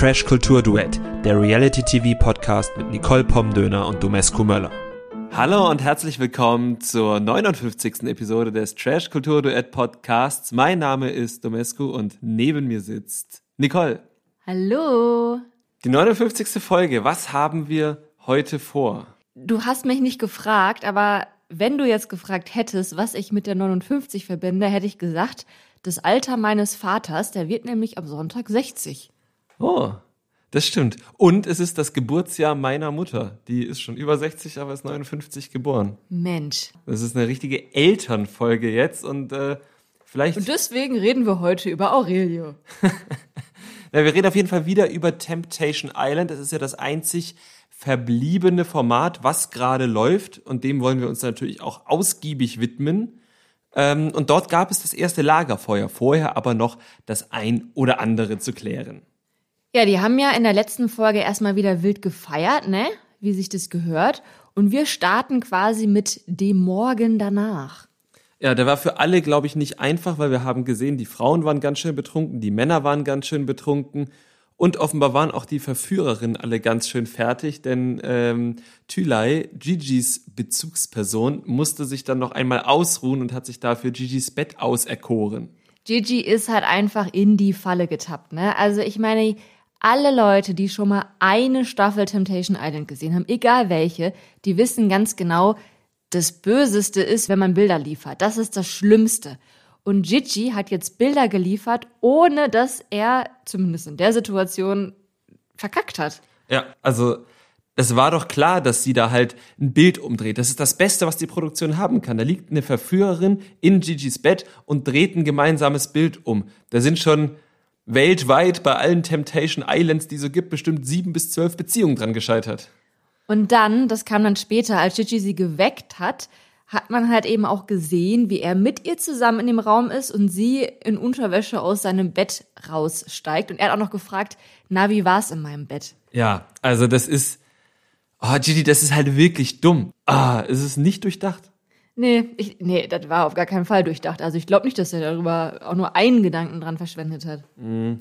Trash Kultur Duett, der Reality TV Podcast mit Nicole Pomdöner und Domescu Möller. Hallo und herzlich willkommen zur 59. Episode des Trash Kultur Duett Podcasts. Mein Name ist Domescu und neben mir sitzt Nicole. Hallo. Die 59. Folge. Was haben wir heute vor? Du hast mich nicht gefragt, aber wenn du jetzt gefragt hättest, was ich mit der 59 verbinde, hätte ich gesagt, das Alter meines Vaters, der wird nämlich am Sonntag 60. Oh, das stimmt. Und es ist das Geburtsjahr meiner Mutter. Die ist schon über 60, aber ist 59 geboren. Mensch. Das ist eine richtige Elternfolge jetzt und äh, vielleicht. Und deswegen reden wir heute über Aurelio. ja, wir reden auf jeden Fall wieder über Temptation Island. Das ist ja das einzig verbliebene Format, was gerade läuft. Und dem wollen wir uns natürlich auch ausgiebig widmen. Ähm, und dort gab es das erste Lagerfeuer, vorher aber noch das ein oder andere zu klären. Ja, die haben ja in der letzten Folge erstmal wieder wild gefeiert, ne? Wie sich das gehört. Und wir starten quasi mit dem Morgen danach. Ja, der war für alle, glaube ich, nicht einfach, weil wir haben gesehen, die Frauen waren ganz schön betrunken, die Männer waren ganz schön betrunken und offenbar waren auch die Verführerinnen alle ganz schön fertig, denn ähm, Thülei, Gigi's Bezugsperson, musste sich dann noch einmal ausruhen und hat sich dafür Gigi's Bett auserkoren. Gigi ist halt einfach in die Falle getappt, ne? Also ich meine, alle Leute, die schon mal eine Staffel Temptation Island gesehen haben, egal welche, die wissen ganz genau, das Böseste ist, wenn man Bilder liefert. Das ist das Schlimmste. Und Gigi hat jetzt Bilder geliefert, ohne dass er, zumindest in der Situation, verkackt hat. Ja, also es war doch klar, dass sie da halt ein Bild umdreht. Das ist das Beste, was die Produktion haben kann. Da liegt eine Verführerin in Gigi's Bett und dreht ein gemeinsames Bild um. Da sind schon weltweit bei allen Temptation Islands, die so gibt, bestimmt sieben bis zwölf Beziehungen dran gescheitert. Und dann, das kam dann später, als Gigi sie geweckt hat, hat man halt eben auch gesehen, wie er mit ihr zusammen in dem Raum ist und sie in Unterwäsche aus seinem Bett raussteigt. Und er hat auch noch gefragt, na, wie war's in meinem Bett? Ja, also das ist, oh Gigi, das ist halt wirklich dumm. Ah, es ist nicht durchdacht. Nee, ich, nee, das war auf gar keinen Fall durchdacht. Also ich glaube nicht, dass er darüber auch nur einen Gedanken dran verschwendet hat. Mhm.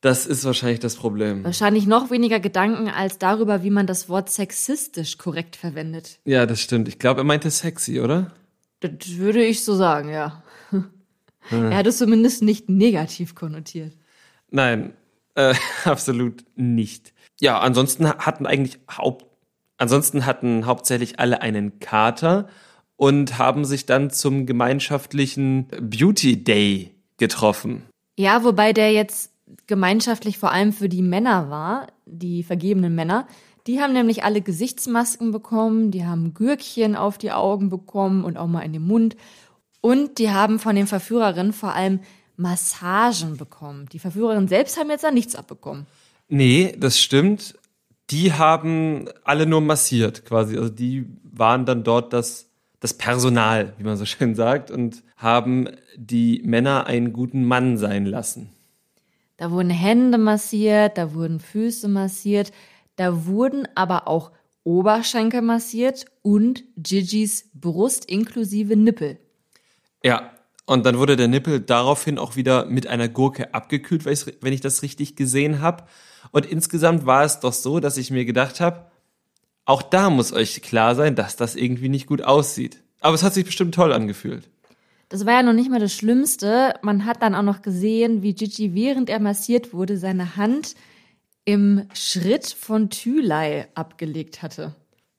Das ist wahrscheinlich das Problem. Wahrscheinlich noch weniger Gedanken als darüber, wie man das Wort sexistisch korrekt verwendet. Ja, das stimmt. Ich glaube, er meinte sexy, oder? Das würde ich so sagen, ja. Hm. Er hat es zumindest nicht negativ konnotiert. Nein, äh, absolut nicht. Ja, ansonsten hatten eigentlich Haupt, ansonsten hatten hauptsächlich alle einen Kater und haben sich dann zum gemeinschaftlichen Beauty Day getroffen. Ja, wobei der jetzt gemeinschaftlich vor allem für die Männer war, die vergebenen Männer. Die haben nämlich alle Gesichtsmasken bekommen, die haben Gürkchen auf die Augen bekommen und auch mal in den Mund. Und die haben von den Verführerinnen vor allem Massagen bekommen. Die Verführerinnen selbst haben jetzt da nichts abbekommen. Nee, das stimmt. Die haben alle nur massiert quasi. Also die waren dann dort das das Personal, wie man so schön sagt, und haben die Männer einen guten Mann sein lassen. Da wurden Hände massiert, da wurden Füße massiert, da wurden aber auch Oberschenkel massiert und Gigis Brust inklusive Nippel. Ja, und dann wurde der Nippel daraufhin auch wieder mit einer Gurke abgekühlt, wenn ich das richtig gesehen habe. Und insgesamt war es doch so, dass ich mir gedacht habe, auch da muss euch klar sein, dass das irgendwie nicht gut aussieht. Aber es hat sich bestimmt toll angefühlt. Das war ja noch nicht mal das Schlimmste. Man hat dann auch noch gesehen, wie Gigi, während er massiert wurde, seine Hand im Schritt von Thülei abgelegt hatte.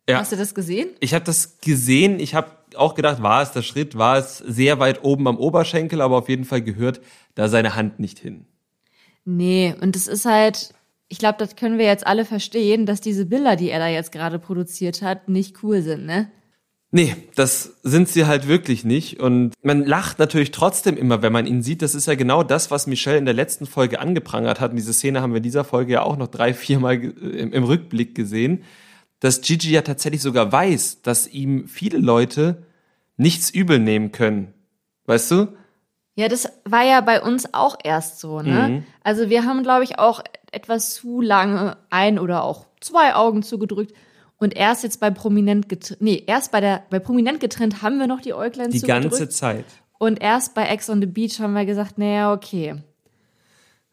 Ja. Hast du das gesehen? Ich habe das gesehen. Ich habe auch gedacht, war es der Schritt, war es sehr weit oben am Oberschenkel, aber auf jeden Fall gehört da seine Hand nicht hin. Nee, und es ist halt, ich glaube, das können wir jetzt alle verstehen, dass diese Bilder, die er da jetzt gerade produziert hat, nicht cool sind, ne? Nee, das sind sie halt wirklich nicht. Und man lacht natürlich trotzdem immer, wenn man ihn sieht. Das ist ja genau das, was Michelle in der letzten Folge angeprangert hat. Und diese Szene haben wir in dieser Folge ja auch noch drei, viermal im, im Rückblick gesehen. Dass Gigi ja tatsächlich sogar weiß, dass ihm viele Leute nichts übel nehmen können. Weißt du? Ja, das war ja bei uns auch erst so, ne? Mhm. Also wir haben, glaube ich, auch etwas zu lange ein oder auch zwei Augen zugedrückt. Und erst jetzt bei Prominent getrennt, nee, erst bei der, bei Prominent getrennt haben wir noch die Äuglein Die zugedrückt. ganze Zeit. Und erst bei Ex on the Beach haben wir gesagt, naja, okay.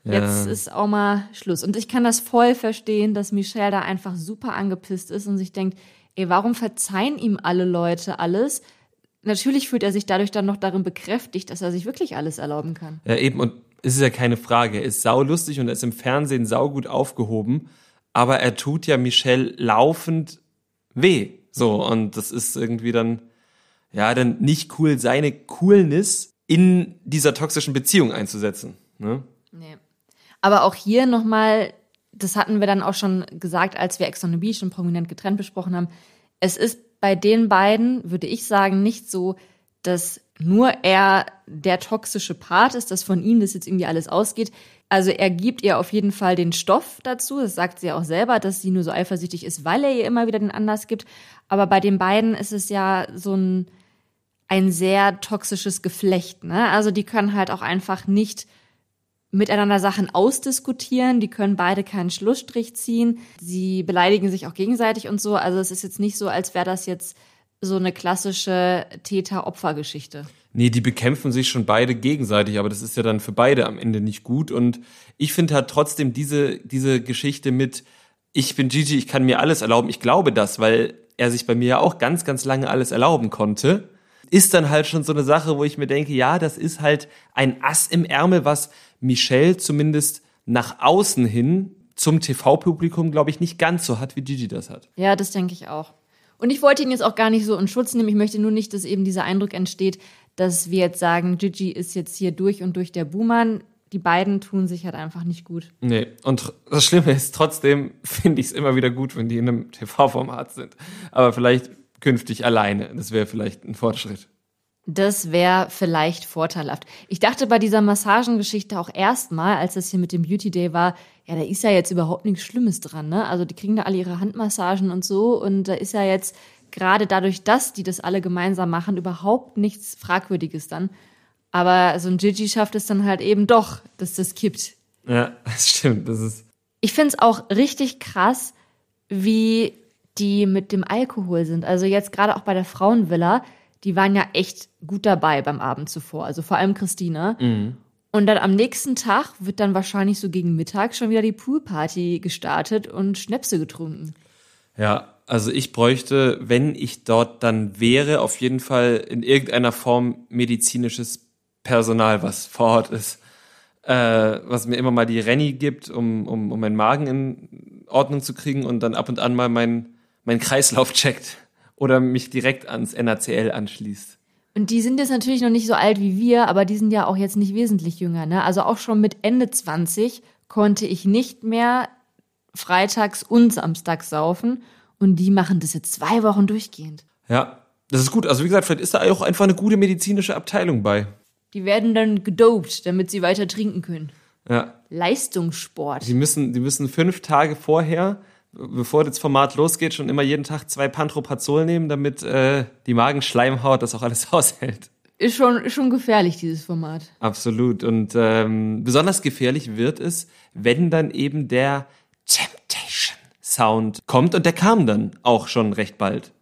Jetzt ist auch mal Schluss. Und ich kann das voll verstehen, dass Michelle da einfach super angepisst ist und sich denkt, ey, warum verzeihen ihm alle Leute alles? Natürlich fühlt er sich dadurch dann noch darin bekräftigt, dass er sich wirklich alles erlauben kann. Ja, eben, und ist ja keine Frage. Er ist saulustig und er ist im Fernsehen saugut aufgehoben, aber er tut ja Michelle laufend weh. So, und das ist irgendwie dann, ja, dann nicht cool, seine Coolness in dieser toxischen Beziehung einzusetzen. Ne? Nee. Aber auch hier nochmal, das hatten wir dann auch schon gesagt, als wir Ex on the Beach und prominent getrennt besprochen haben. Es ist bei den beiden, würde ich sagen, nicht so, dass nur er der toxische Part ist, dass von ihm das jetzt irgendwie alles ausgeht. Also er gibt ihr auf jeden Fall den Stoff dazu. Das sagt sie auch selber, dass sie nur so eifersüchtig ist, weil er ihr immer wieder den Anlass gibt. Aber bei den beiden ist es ja so ein, ein sehr toxisches Geflecht. Ne? Also die können halt auch einfach nicht miteinander Sachen ausdiskutieren. Die können beide keinen Schlussstrich ziehen. Sie beleidigen sich auch gegenseitig und so. Also es ist jetzt nicht so, als wäre das jetzt so eine klassische Täter-Opfer-Geschichte. Nee, die bekämpfen sich schon beide gegenseitig, aber das ist ja dann für beide am Ende nicht gut. Und ich finde halt trotzdem diese, diese Geschichte mit, ich bin Gigi, ich kann mir alles erlauben. Ich glaube das, weil er sich bei mir ja auch ganz, ganz lange alles erlauben konnte. Ist dann halt schon so eine Sache, wo ich mir denke, ja, das ist halt ein Ass im Ärmel, was Michelle zumindest nach außen hin zum TV-Publikum, glaube ich, nicht ganz so hat, wie Gigi das hat. Ja, das denke ich auch. Und ich wollte ihn jetzt auch gar nicht so in Schutz nehmen. Ich möchte nur nicht, dass eben dieser Eindruck entsteht, dass wir jetzt sagen, Gigi ist jetzt hier durch und durch der Buhmann. Die beiden tun sich halt einfach nicht gut. Nee, und das Schlimme ist, trotzdem finde ich es immer wieder gut, wenn die in einem TV-Format sind. Aber vielleicht künftig alleine. Das wäre vielleicht ein Fortschritt. Das wäre vielleicht vorteilhaft. Ich dachte bei dieser Massagengeschichte auch erstmal, als das hier mit dem Beauty Day war, ja, da ist ja jetzt überhaupt nichts Schlimmes dran, ne? Also die kriegen da alle ihre Handmassagen und so und da ist ja jetzt gerade dadurch, dass die das alle gemeinsam machen, überhaupt nichts Fragwürdiges dann. Aber so ein Gigi schafft es dann halt eben doch, dass das kippt. Ja, das stimmt. Das ist. Ich finde es auch richtig krass, wie die mit dem Alkohol sind. Also jetzt gerade auch bei der Frauenvilla die waren ja echt gut dabei beim Abend zuvor, also vor allem Christine. Mhm. Und dann am nächsten Tag wird dann wahrscheinlich so gegen Mittag schon wieder die Poolparty gestartet und Schnäpse getrunken. Ja, also ich bräuchte, wenn ich dort dann wäre, auf jeden Fall in irgendeiner Form medizinisches Personal, was vor Ort ist. Äh, was mir immer mal die Renny gibt, um, um, um meinen Magen in Ordnung zu kriegen und dann ab und an mal meinen mein Kreislauf checkt oder mich direkt ans NACL anschließt. Und die sind jetzt natürlich noch nicht so alt wie wir, aber die sind ja auch jetzt nicht wesentlich jünger. Ne? Also auch schon mit Ende 20 konnte ich nicht mehr freitags und samstags saufen. Und die machen das jetzt zwei Wochen durchgehend. Ja, das ist gut. Also wie gesagt, vielleicht ist da auch einfach eine gute medizinische Abteilung bei. Die werden dann gedopt, damit sie weiter trinken können. Ja. Leistungssport. Die müssen, die müssen fünf Tage vorher bevor das Format losgeht, schon immer jeden Tag zwei Pantroprazol nehmen, damit äh, die Magenschleimhaut das auch alles aushält. Ist schon, ist schon gefährlich, dieses Format. Absolut. Und ähm, besonders gefährlich wird es, wenn dann eben der Temptation Sound kommt. Und der kam dann auch schon recht bald.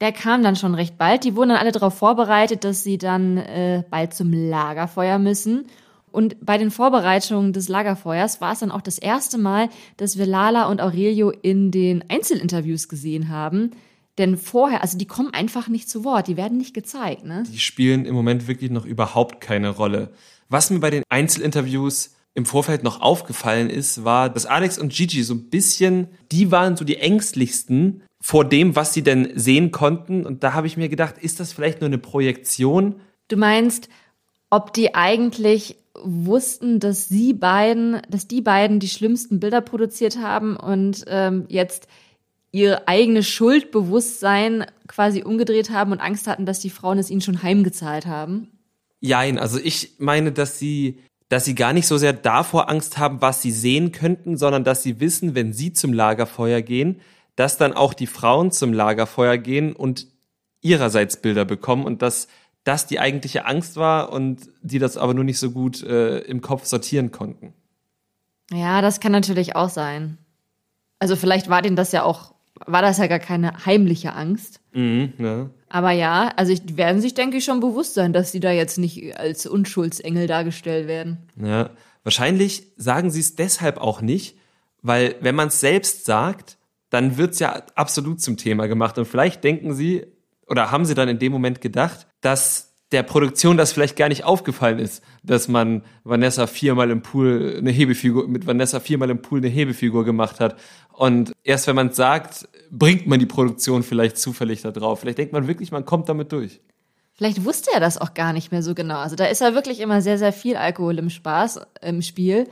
Der kam dann schon recht bald. Die wurden dann alle darauf vorbereitet, dass sie dann äh, bald zum Lagerfeuer müssen. Und bei den Vorbereitungen des Lagerfeuers war es dann auch das erste Mal, dass wir Lala und Aurelio in den Einzelinterviews gesehen haben. Denn vorher, also die kommen einfach nicht zu Wort, die werden nicht gezeigt, ne? Die spielen im Moment wirklich noch überhaupt keine Rolle. Was mir bei den Einzelinterviews im Vorfeld noch aufgefallen ist, war, dass Alex und Gigi so ein bisschen, die waren so die ängstlichsten vor dem, was sie denn sehen konnten. Und da habe ich mir gedacht, ist das vielleicht nur eine Projektion? Du meinst, ob die eigentlich wussten, dass sie beiden, dass die beiden die schlimmsten Bilder produziert haben und ähm, jetzt ihr eigenes Schuldbewusstsein quasi umgedreht haben und Angst hatten, dass die Frauen es ihnen schon heimgezahlt haben? Jein, also ich meine, dass sie, dass sie gar nicht so sehr davor Angst haben, was sie sehen könnten, sondern dass sie wissen, wenn sie zum Lagerfeuer gehen, dass dann auch die Frauen zum Lagerfeuer gehen und ihrerseits Bilder bekommen und dass das die eigentliche Angst war und die das aber nur nicht so gut äh, im Kopf sortieren konnten. Ja, das kann natürlich auch sein. Also vielleicht war denen das ja auch, war das ja gar keine heimliche Angst. Mhm, ja. Aber ja, also die werden sich, denke ich, schon bewusst sein, dass sie da jetzt nicht als Unschuldsengel dargestellt werden. Ja, wahrscheinlich sagen sie es deshalb auch nicht, weil wenn man es selbst sagt, dann wird es ja absolut zum Thema gemacht. Und vielleicht denken sie, oder haben sie dann in dem Moment gedacht, dass der Produktion das vielleicht gar nicht aufgefallen ist, dass man Vanessa viermal im Pool eine Hebefigur, mit Vanessa viermal im Pool eine Hebefigur gemacht hat. Und erst wenn man es sagt, bringt man die Produktion vielleicht zufällig da drauf. Vielleicht denkt man wirklich, man kommt damit durch. Vielleicht wusste er das auch gar nicht mehr so genau. Also da ist ja wirklich immer sehr, sehr viel Alkohol im Spaß, im Spiel.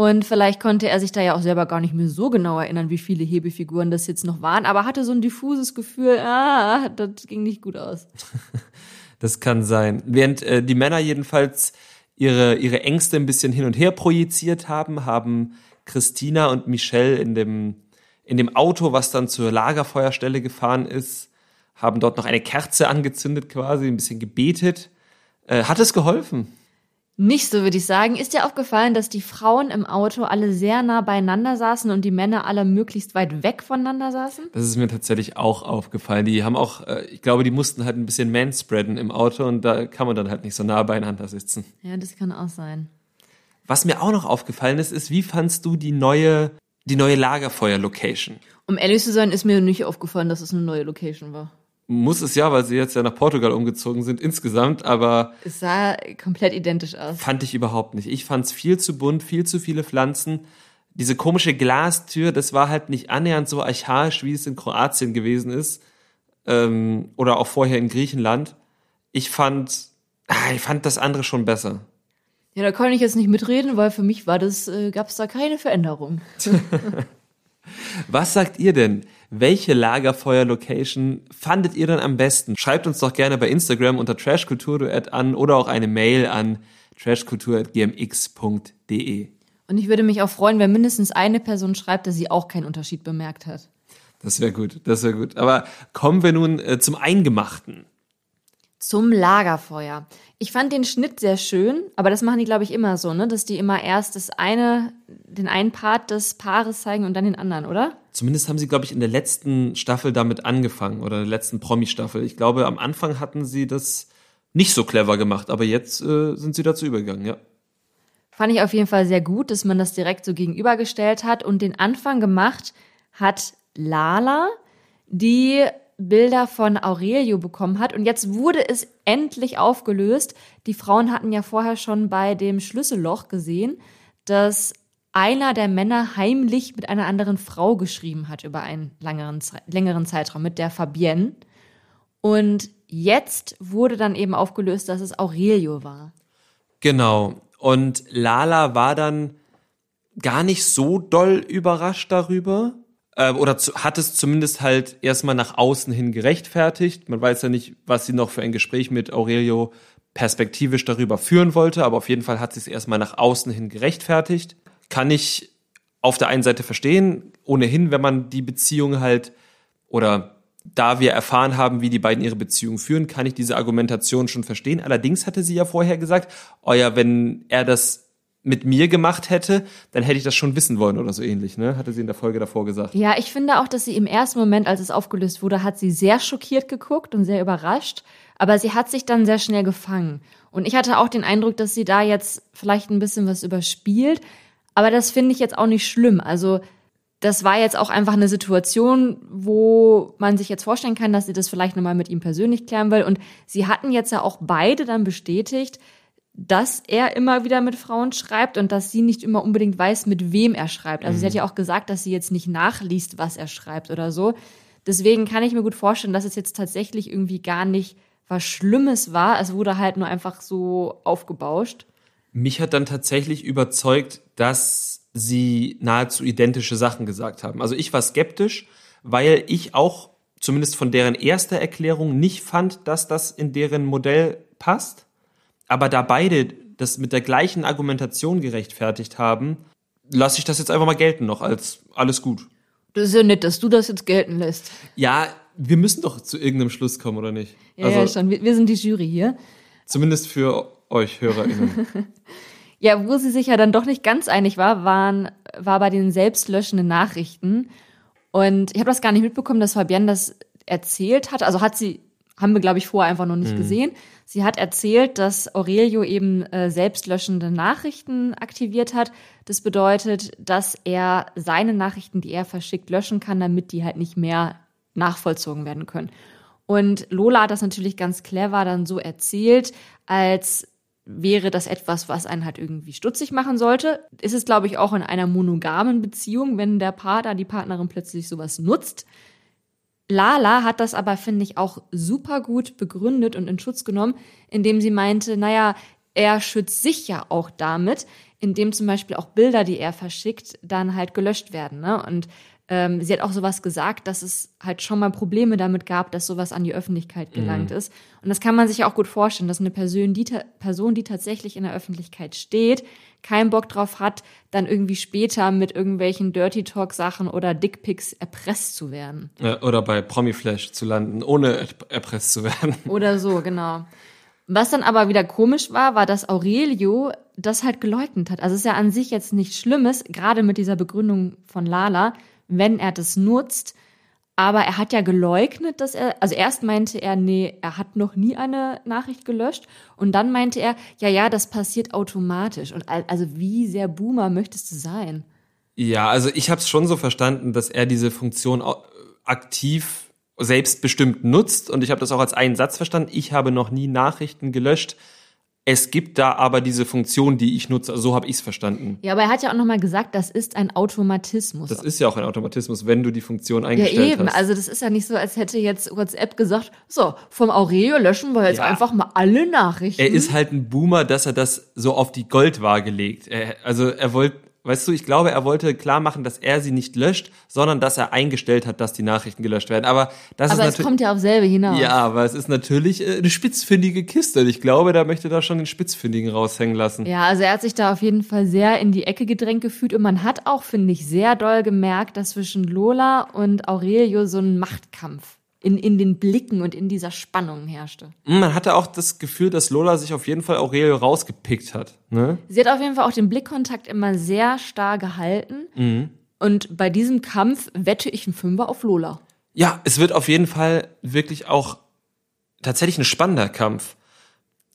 Und vielleicht konnte er sich da ja auch selber gar nicht mehr so genau erinnern, wie viele Hebefiguren das jetzt noch waren, aber hatte so ein diffuses Gefühl, ah, das ging nicht gut aus. Das kann sein. Während äh, die Männer jedenfalls ihre, ihre Ängste ein bisschen hin und her projiziert haben, haben Christina und Michelle in dem, in dem Auto, was dann zur Lagerfeuerstelle gefahren ist, haben dort noch eine Kerze angezündet quasi, ein bisschen gebetet. Äh, hat es geholfen? Nicht so, würde ich sagen. Ist dir aufgefallen, dass die Frauen im Auto alle sehr nah beieinander saßen und die Männer alle möglichst weit weg voneinander saßen? Das ist mir tatsächlich auch aufgefallen. Die haben auch, äh, ich glaube, die mussten halt ein bisschen manspreaden im Auto und da kann man dann halt nicht so nah beieinander sitzen. Ja, das kann auch sein. Was mir auch noch aufgefallen ist, ist, wie fandst du die neue, die neue Lagerfeuer-Location? Um ehrlich zu sein, ist mir nicht aufgefallen, dass es eine neue Location war muss es ja, weil sie jetzt ja nach Portugal umgezogen sind insgesamt, aber es sah komplett identisch aus. Fand ich überhaupt nicht. Ich fand es viel zu bunt, viel zu viele Pflanzen. Diese komische Glastür, das war halt nicht annähernd so archaisch, wie es in Kroatien gewesen ist ähm, oder auch vorher in Griechenland. Ich fand, ah, ich fand das andere schon besser. Ja, da kann ich jetzt nicht mitreden, weil für mich war das, äh, gab es da keine Veränderung. Was sagt ihr denn? Welche Lagerfeuer-Location fandet ihr dann am besten? Schreibt uns doch gerne bei Instagram unter trashkulturduett an oder auch eine Mail an trashkultur.gmx.de. Und ich würde mich auch freuen, wenn mindestens eine Person schreibt, dass sie auch keinen Unterschied bemerkt hat. Das wäre gut, das wäre gut. Aber kommen wir nun äh, zum Eingemachten. Zum Lagerfeuer. Ich fand den Schnitt sehr schön, aber das machen die, glaube ich, immer so, ne? Dass die immer erst das eine, den einen Part des Paares zeigen und dann den anderen, oder? Zumindest haben sie, glaube ich, in der letzten Staffel damit angefangen oder in der letzten Promi-Staffel. Ich glaube, am Anfang hatten sie das nicht so clever gemacht, aber jetzt äh, sind sie dazu übergegangen, ja. Fand ich auf jeden Fall sehr gut, dass man das direkt so gegenübergestellt hat und den Anfang gemacht hat Lala, die Bilder von Aurelio bekommen hat. Und jetzt wurde es endlich aufgelöst. Die Frauen hatten ja vorher schon bei dem Schlüsselloch gesehen, dass einer der Männer heimlich mit einer anderen Frau geschrieben hat über einen längeren, längeren Zeitraum, mit der Fabienne. Und jetzt wurde dann eben aufgelöst, dass es Aurelio war. Genau. Und Lala war dann gar nicht so doll überrascht darüber äh, oder hat es zumindest halt erstmal nach außen hin gerechtfertigt. Man weiß ja nicht, was sie noch für ein Gespräch mit Aurelio perspektivisch darüber führen wollte, aber auf jeden Fall hat sie es erstmal nach außen hin gerechtfertigt. Kann ich auf der einen Seite verstehen, ohnehin, wenn man die Beziehung halt oder da wir erfahren haben, wie die beiden ihre Beziehung führen, kann ich diese Argumentation schon verstehen. Allerdings hatte sie ja vorher gesagt, oh ja, wenn er das mit mir gemacht hätte, dann hätte ich das schon wissen wollen oder so ähnlich, ne? Hatte sie in der Folge davor gesagt. Ja, ich finde auch, dass sie im ersten Moment, als es aufgelöst wurde, hat sie sehr schockiert geguckt und sehr überrascht, aber sie hat sich dann sehr schnell gefangen. Und ich hatte auch den Eindruck, dass sie da jetzt vielleicht ein bisschen was überspielt, aber das finde ich jetzt auch nicht schlimm. Also, das war jetzt auch einfach eine Situation, wo man sich jetzt vorstellen kann, dass sie das vielleicht nochmal mit ihm persönlich klären will. Und sie hatten jetzt ja auch beide dann bestätigt, dass er immer wieder mit Frauen schreibt und dass sie nicht immer unbedingt weiß, mit wem er schreibt. Also mhm. sie hat mhm. ja auch gesagt, dass sie jetzt nicht nachliest, was er schreibt oder so. Deswegen kann ich mir gut vorstellen, dass es jetzt tatsächlich irgendwie gar nicht was Schlimmes war. Es wurde halt nur einfach so aufgebauscht. Mich hat dann tatsächlich überzeugt, dass sie nahezu identische Sachen gesagt haben. Also ich war skeptisch, weil ich auch zumindest von deren erster Erklärung nicht fand, dass das in deren Modell passt. Aber da beide das mit der gleichen Argumentation gerechtfertigt haben, lasse ich das jetzt einfach mal gelten noch als alles gut. Das ist ja nett, dass du das jetzt gelten lässt. Ja, wir müssen doch zu irgendeinem Schluss kommen, oder nicht? Ja, also, ja schon. Wir, wir sind die Jury hier. Zumindest für euch HörerInnen. ja, wo sie sich ja dann doch nicht ganz einig war, waren, war bei den selbstlöschenden Nachrichten. Und ich habe das gar nicht mitbekommen, dass Fabienne das erzählt hat. Also hat sie haben wir, glaube ich, vorher einfach noch nicht mhm. gesehen. Sie hat erzählt, dass Aurelio eben äh, selbstlöschende Nachrichten aktiviert hat. Das bedeutet, dass er seine Nachrichten, die er verschickt, löschen kann, damit die halt nicht mehr nachvollzogen werden können. Und Lola hat das natürlich ganz clever dann so erzählt, als wäre das etwas, was einen halt irgendwie stutzig machen sollte. Ist es, glaube ich, auch in einer monogamen Beziehung, wenn der Partner, die Partnerin plötzlich sowas nutzt. Lala hat das aber, finde ich, auch super gut begründet und in Schutz genommen, indem sie meinte, naja, er schützt sich ja auch damit, indem zum Beispiel auch Bilder, die er verschickt, dann halt gelöscht werden. Ne? Und ähm, sie hat auch sowas gesagt, dass es halt schon mal Probleme damit gab, dass sowas an die Öffentlichkeit gelangt mhm. ist. Und das kann man sich auch gut vorstellen, dass eine Person die, Person, die tatsächlich in der Öffentlichkeit steht, keinen Bock drauf hat, dann irgendwie später mit irgendwelchen Dirty Talk Sachen oder Dickpics erpresst zu werden. Ja, oder bei Promiflash zu landen, ohne erpresst zu werden. Oder so, genau. Was dann aber wieder komisch war, war, dass Aurelio das halt geleugnet hat. Also es ist ja an sich jetzt nichts Schlimmes, gerade mit dieser Begründung von Lala, wenn er das nutzt. Aber er hat ja geleugnet, dass er, also erst meinte er, nee, er hat noch nie eine Nachricht gelöscht. Und dann meinte er, ja, ja, das passiert automatisch. Und also wie sehr Boomer möchtest du sein? Ja, also ich habe es schon so verstanden, dass er diese Funktion aktiv selbstbestimmt nutzt. Und ich habe das auch als einen Satz verstanden. Ich habe noch nie Nachrichten gelöscht. Es gibt da aber diese Funktion, die ich nutze. So habe ich es verstanden. Ja, aber er hat ja auch nochmal gesagt, das ist ein Automatismus. Das ist ja auch ein Automatismus, wenn du die Funktion eingestellt hast. Ja, eben. Hast. Also das ist ja nicht so, als hätte jetzt WhatsApp gesagt, so, vom Aurelio löschen wir jetzt ja. einfach mal alle Nachrichten. Er ist halt ein Boomer, dass er das so auf die Goldwaage legt. Er, also er wollte Weißt du, ich glaube, er wollte klar machen, dass er sie nicht löscht, sondern dass er eingestellt hat, dass die Nachrichten gelöscht werden. Aber das aber ist es kommt ja auf selbe hinaus. Ja, aber es ist natürlich äh, eine spitzfindige Kiste. Ich glaube, da möchte da schon den Spitzfindigen raushängen lassen. Ja, also er hat sich da auf jeden Fall sehr in die Ecke gedrängt gefühlt und man hat auch, finde ich, sehr doll gemerkt, dass zwischen Lola und Aurelio so ein Machtkampf in, in den Blicken und in dieser Spannung herrschte. Man hatte auch das Gefühl, dass Lola sich auf jeden Fall Aurelio rausgepickt hat. Ne? Sie hat auf jeden Fall auch den Blickkontakt immer sehr starr gehalten. Mhm. Und bei diesem Kampf wette ich einen Fünfer auf Lola. Ja, es wird auf jeden Fall wirklich auch tatsächlich ein spannender Kampf.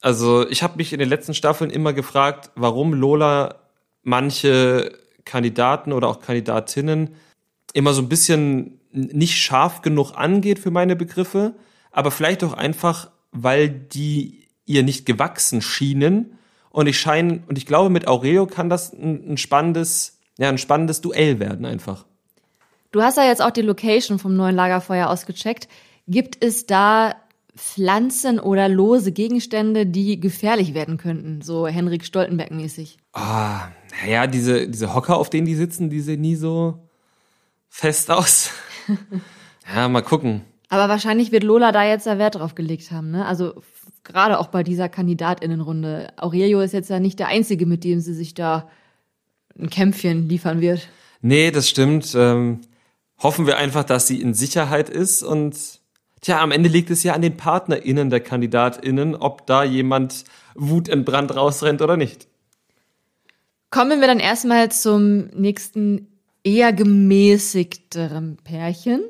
Also ich habe mich in den letzten Staffeln immer gefragt, warum Lola manche Kandidaten oder auch Kandidatinnen immer so ein bisschen nicht scharf genug angeht für meine Begriffe, aber vielleicht auch einfach, weil die ihr nicht gewachsen schienen. Und ich scheine, und ich glaube, mit Aurelio kann das ein, ein spannendes, ja, ein spannendes Duell werden einfach. Du hast ja jetzt auch die Location vom neuen Lagerfeuer ausgecheckt. Gibt es da Pflanzen oder lose Gegenstände, die gefährlich werden könnten, so Henrik Stoltenberg-mäßig? Ah, naja, diese, diese Hocker, auf denen die sitzen, die sehen nie so fest aus. ja, mal gucken. Aber wahrscheinlich wird Lola da jetzt ja Wert drauf gelegt haben, ne? Also gerade auch bei dieser Kandidatinnenrunde. Aurelio ist jetzt ja nicht der Einzige, mit dem sie sich da ein Kämpfchen liefern wird. Nee, das stimmt. Ähm, hoffen wir einfach, dass sie in Sicherheit ist und tja, am Ende liegt es ja an den PartnerInnen der KandidatInnen, ob da jemand wutentbrannt rausrennt oder nicht. Kommen wir dann erstmal zum nächsten eher gemäßigterem Pärchen,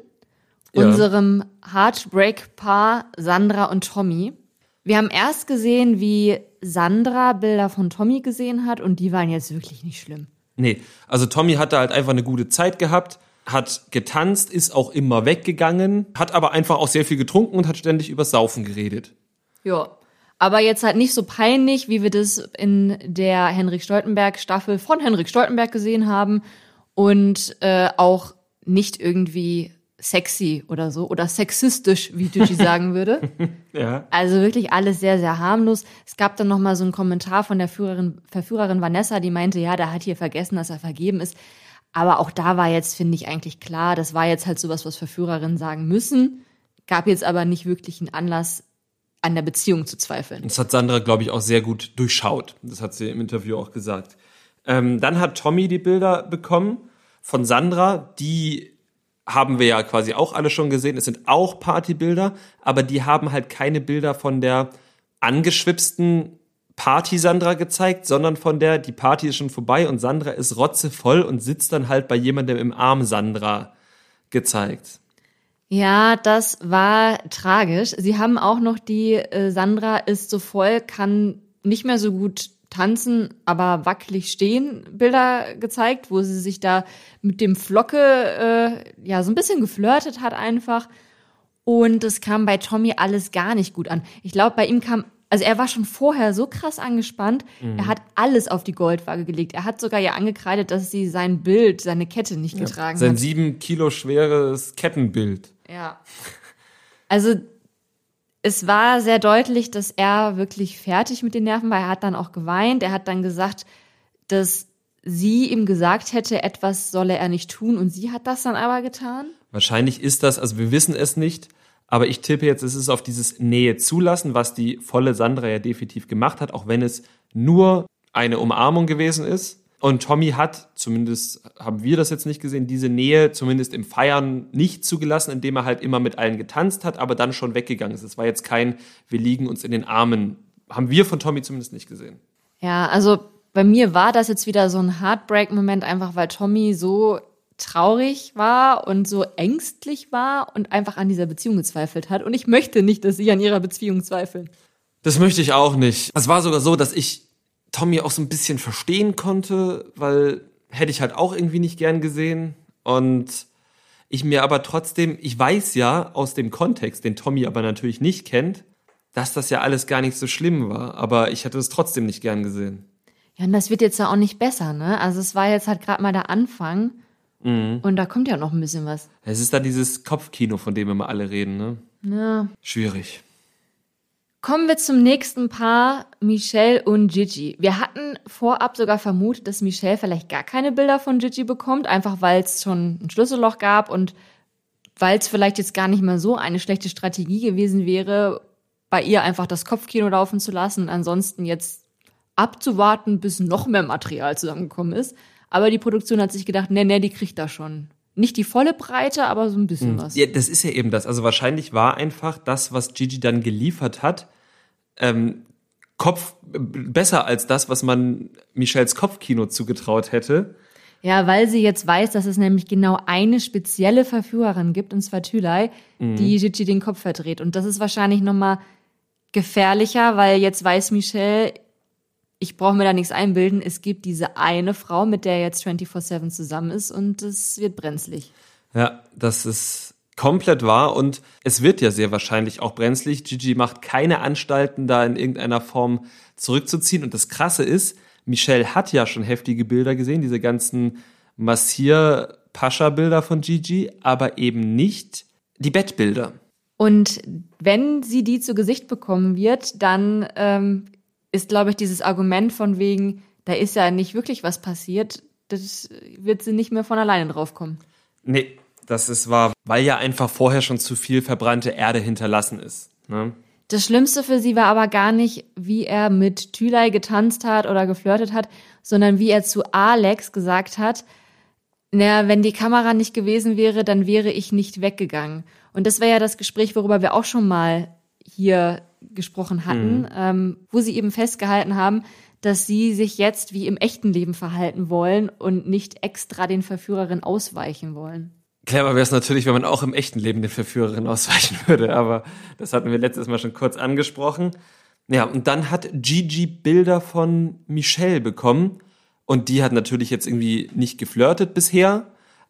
ja. unserem Heartbreak-Paar Sandra und Tommy. Wir haben erst gesehen, wie Sandra Bilder von Tommy gesehen hat und die waren jetzt wirklich nicht schlimm. Nee, also Tommy hatte halt einfach eine gute Zeit gehabt, hat getanzt, ist auch immer weggegangen, hat aber einfach auch sehr viel getrunken und hat ständig über Saufen geredet. Ja, aber jetzt halt nicht so peinlich, wie wir das in der Henrik Stoltenberg Staffel von Henrik Stoltenberg gesehen haben, und äh, auch nicht irgendwie sexy oder so oder sexistisch, wie Ducci sagen würde. ja. Also wirklich alles sehr, sehr harmlos. Es gab dann nochmal so einen Kommentar von der Führerin, Verführerin Vanessa, die meinte, ja, da hat hier vergessen, dass er vergeben ist. Aber auch da war jetzt, finde ich, eigentlich klar, das war jetzt halt sowas, was Verführerinnen sagen müssen. Gab jetzt aber nicht wirklich einen Anlass, an der Beziehung zu zweifeln. Das hat Sandra, glaube ich, auch sehr gut durchschaut. Das hat sie im Interview auch gesagt. Ähm, dann hat Tommy die Bilder bekommen von Sandra, die haben wir ja quasi auch alle schon gesehen. Es sind auch Partybilder, aber die haben halt keine Bilder von der angeschwipsten Party Sandra gezeigt, sondern von der, die Party ist schon vorbei und Sandra ist rotzevoll und sitzt dann halt bei jemandem im Arm Sandra gezeigt. Ja, das war tragisch. Sie haben auch noch die äh, Sandra ist so voll, kann nicht mehr so gut tanzen, aber wackelig stehen Bilder gezeigt, wo sie sich da mit dem Flocke äh, ja so ein bisschen geflirtet hat einfach. Und es kam bei Tommy alles gar nicht gut an. Ich glaube, bei ihm kam also er war schon vorher so krass angespannt. Mhm. Er hat alles auf die Goldwaage gelegt. Er hat sogar ja angekreidet, dass sie sein Bild, seine Kette nicht getragen ja, sein hat. Sein sieben Kilo schweres Kettenbild. Ja. Also es war sehr deutlich, dass er wirklich fertig mit den Nerven war. Er hat dann auch geweint. Er hat dann gesagt, dass sie ihm gesagt hätte, etwas solle er nicht tun und sie hat das dann aber getan. Wahrscheinlich ist das, also wir wissen es nicht, aber ich tippe jetzt, es ist auf dieses Nähe zulassen, was die volle Sandra ja definitiv gemacht hat, auch wenn es nur eine Umarmung gewesen ist. Und Tommy hat, zumindest haben wir das jetzt nicht gesehen, diese Nähe zumindest im Feiern nicht zugelassen, indem er halt immer mit allen getanzt hat, aber dann schon weggegangen ist. Es war jetzt kein, wir liegen uns in den Armen. Haben wir von Tommy zumindest nicht gesehen. Ja, also bei mir war das jetzt wieder so ein Heartbreak-Moment, einfach weil Tommy so traurig war und so ängstlich war und einfach an dieser Beziehung gezweifelt hat. Und ich möchte nicht, dass sie an ihrer Beziehung zweifeln. Das möchte ich auch nicht. Es war sogar so, dass ich Tommy auch so ein bisschen verstehen konnte, weil hätte ich halt auch irgendwie nicht gern gesehen. Und ich mir aber trotzdem, ich weiß ja aus dem Kontext, den Tommy aber natürlich nicht kennt, dass das ja alles gar nicht so schlimm war. Aber ich hätte es trotzdem nicht gern gesehen. Ja, und das wird jetzt ja auch nicht besser, ne? Also es war jetzt halt gerade mal der Anfang. Mhm. Und da kommt ja noch ein bisschen was. Es ist da dieses Kopfkino, von dem immer alle reden, ne? Ja. Schwierig. Kommen wir zum nächsten Paar, Michelle und Gigi. Wir hatten vorab sogar vermutet, dass Michelle vielleicht gar keine Bilder von Gigi bekommt, einfach weil es schon ein Schlüsselloch gab und weil es vielleicht jetzt gar nicht mal so eine schlechte Strategie gewesen wäre, bei ihr einfach das Kopfkino laufen zu lassen und ansonsten jetzt abzuwarten, bis noch mehr Material zusammengekommen ist. Aber die Produktion hat sich gedacht, nee, nee, die kriegt da schon. Nicht die volle Breite, aber so ein bisschen hm. was. Ja, das ist ja eben das. Also wahrscheinlich war einfach das, was Gigi dann geliefert hat, ähm, Kopf besser als das, was man Michels Kopfkino zugetraut hätte. Ja, weil sie jetzt weiß, dass es nämlich genau eine spezielle Verführerin gibt, und zwar Thülei, mhm. die Gigi den Kopf verdreht. Und das ist wahrscheinlich nochmal gefährlicher, weil jetzt weiß Michelle, ich brauche mir da nichts einbilden, es gibt diese eine Frau, mit der jetzt 24-7 zusammen ist und es wird brenzlig. Ja, das ist komplett wahr und es wird ja sehr wahrscheinlich auch brenzlig. Gigi macht keine Anstalten, da in irgendeiner Form zurückzuziehen. Und das Krasse ist, Michelle hat ja schon heftige Bilder gesehen, diese ganzen Massier-Pascha-Bilder von Gigi, aber eben nicht die Bettbilder. Und wenn sie die zu Gesicht bekommen wird, dann ähm, ist, glaube ich, dieses Argument von wegen, da ist ja nicht wirklich was passiert, das wird sie nicht mehr von alleine draufkommen. Nee, das ist wahr, weil ja einfach vorher schon zu viel verbrannte Erde hinterlassen ist. Ne? Das Schlimmste für sie war aber gar nicht, wie er mit Thülei getanzt hat oder geflirtet hat, sondern wie er zu Alex gesagt hat, naja, wenn die Kamera nicht gewesen wäre, dann wäre ich nicht weggegangen. Und das wäre ja das Gespräch, worüber wir auch schon mal hier gesprochen hatten, mhm. ähm, wo sie eben festgehalten haben, dass sie sich jetzt wie im echten Leben verhalten wollen und nicht extra den Verführerinnen ausweichen wollen. Clever wäre es natürlich, wenn man auch im echten Leben den Verführerin ausweichen würde, aber das hatten wir letztes Mal schon kurz angesprochen. Ja, und dann hat Gigi Bilder von Michelle bekommen und die hat natürlich jetzt irgendwie nicht geflirtet bisher,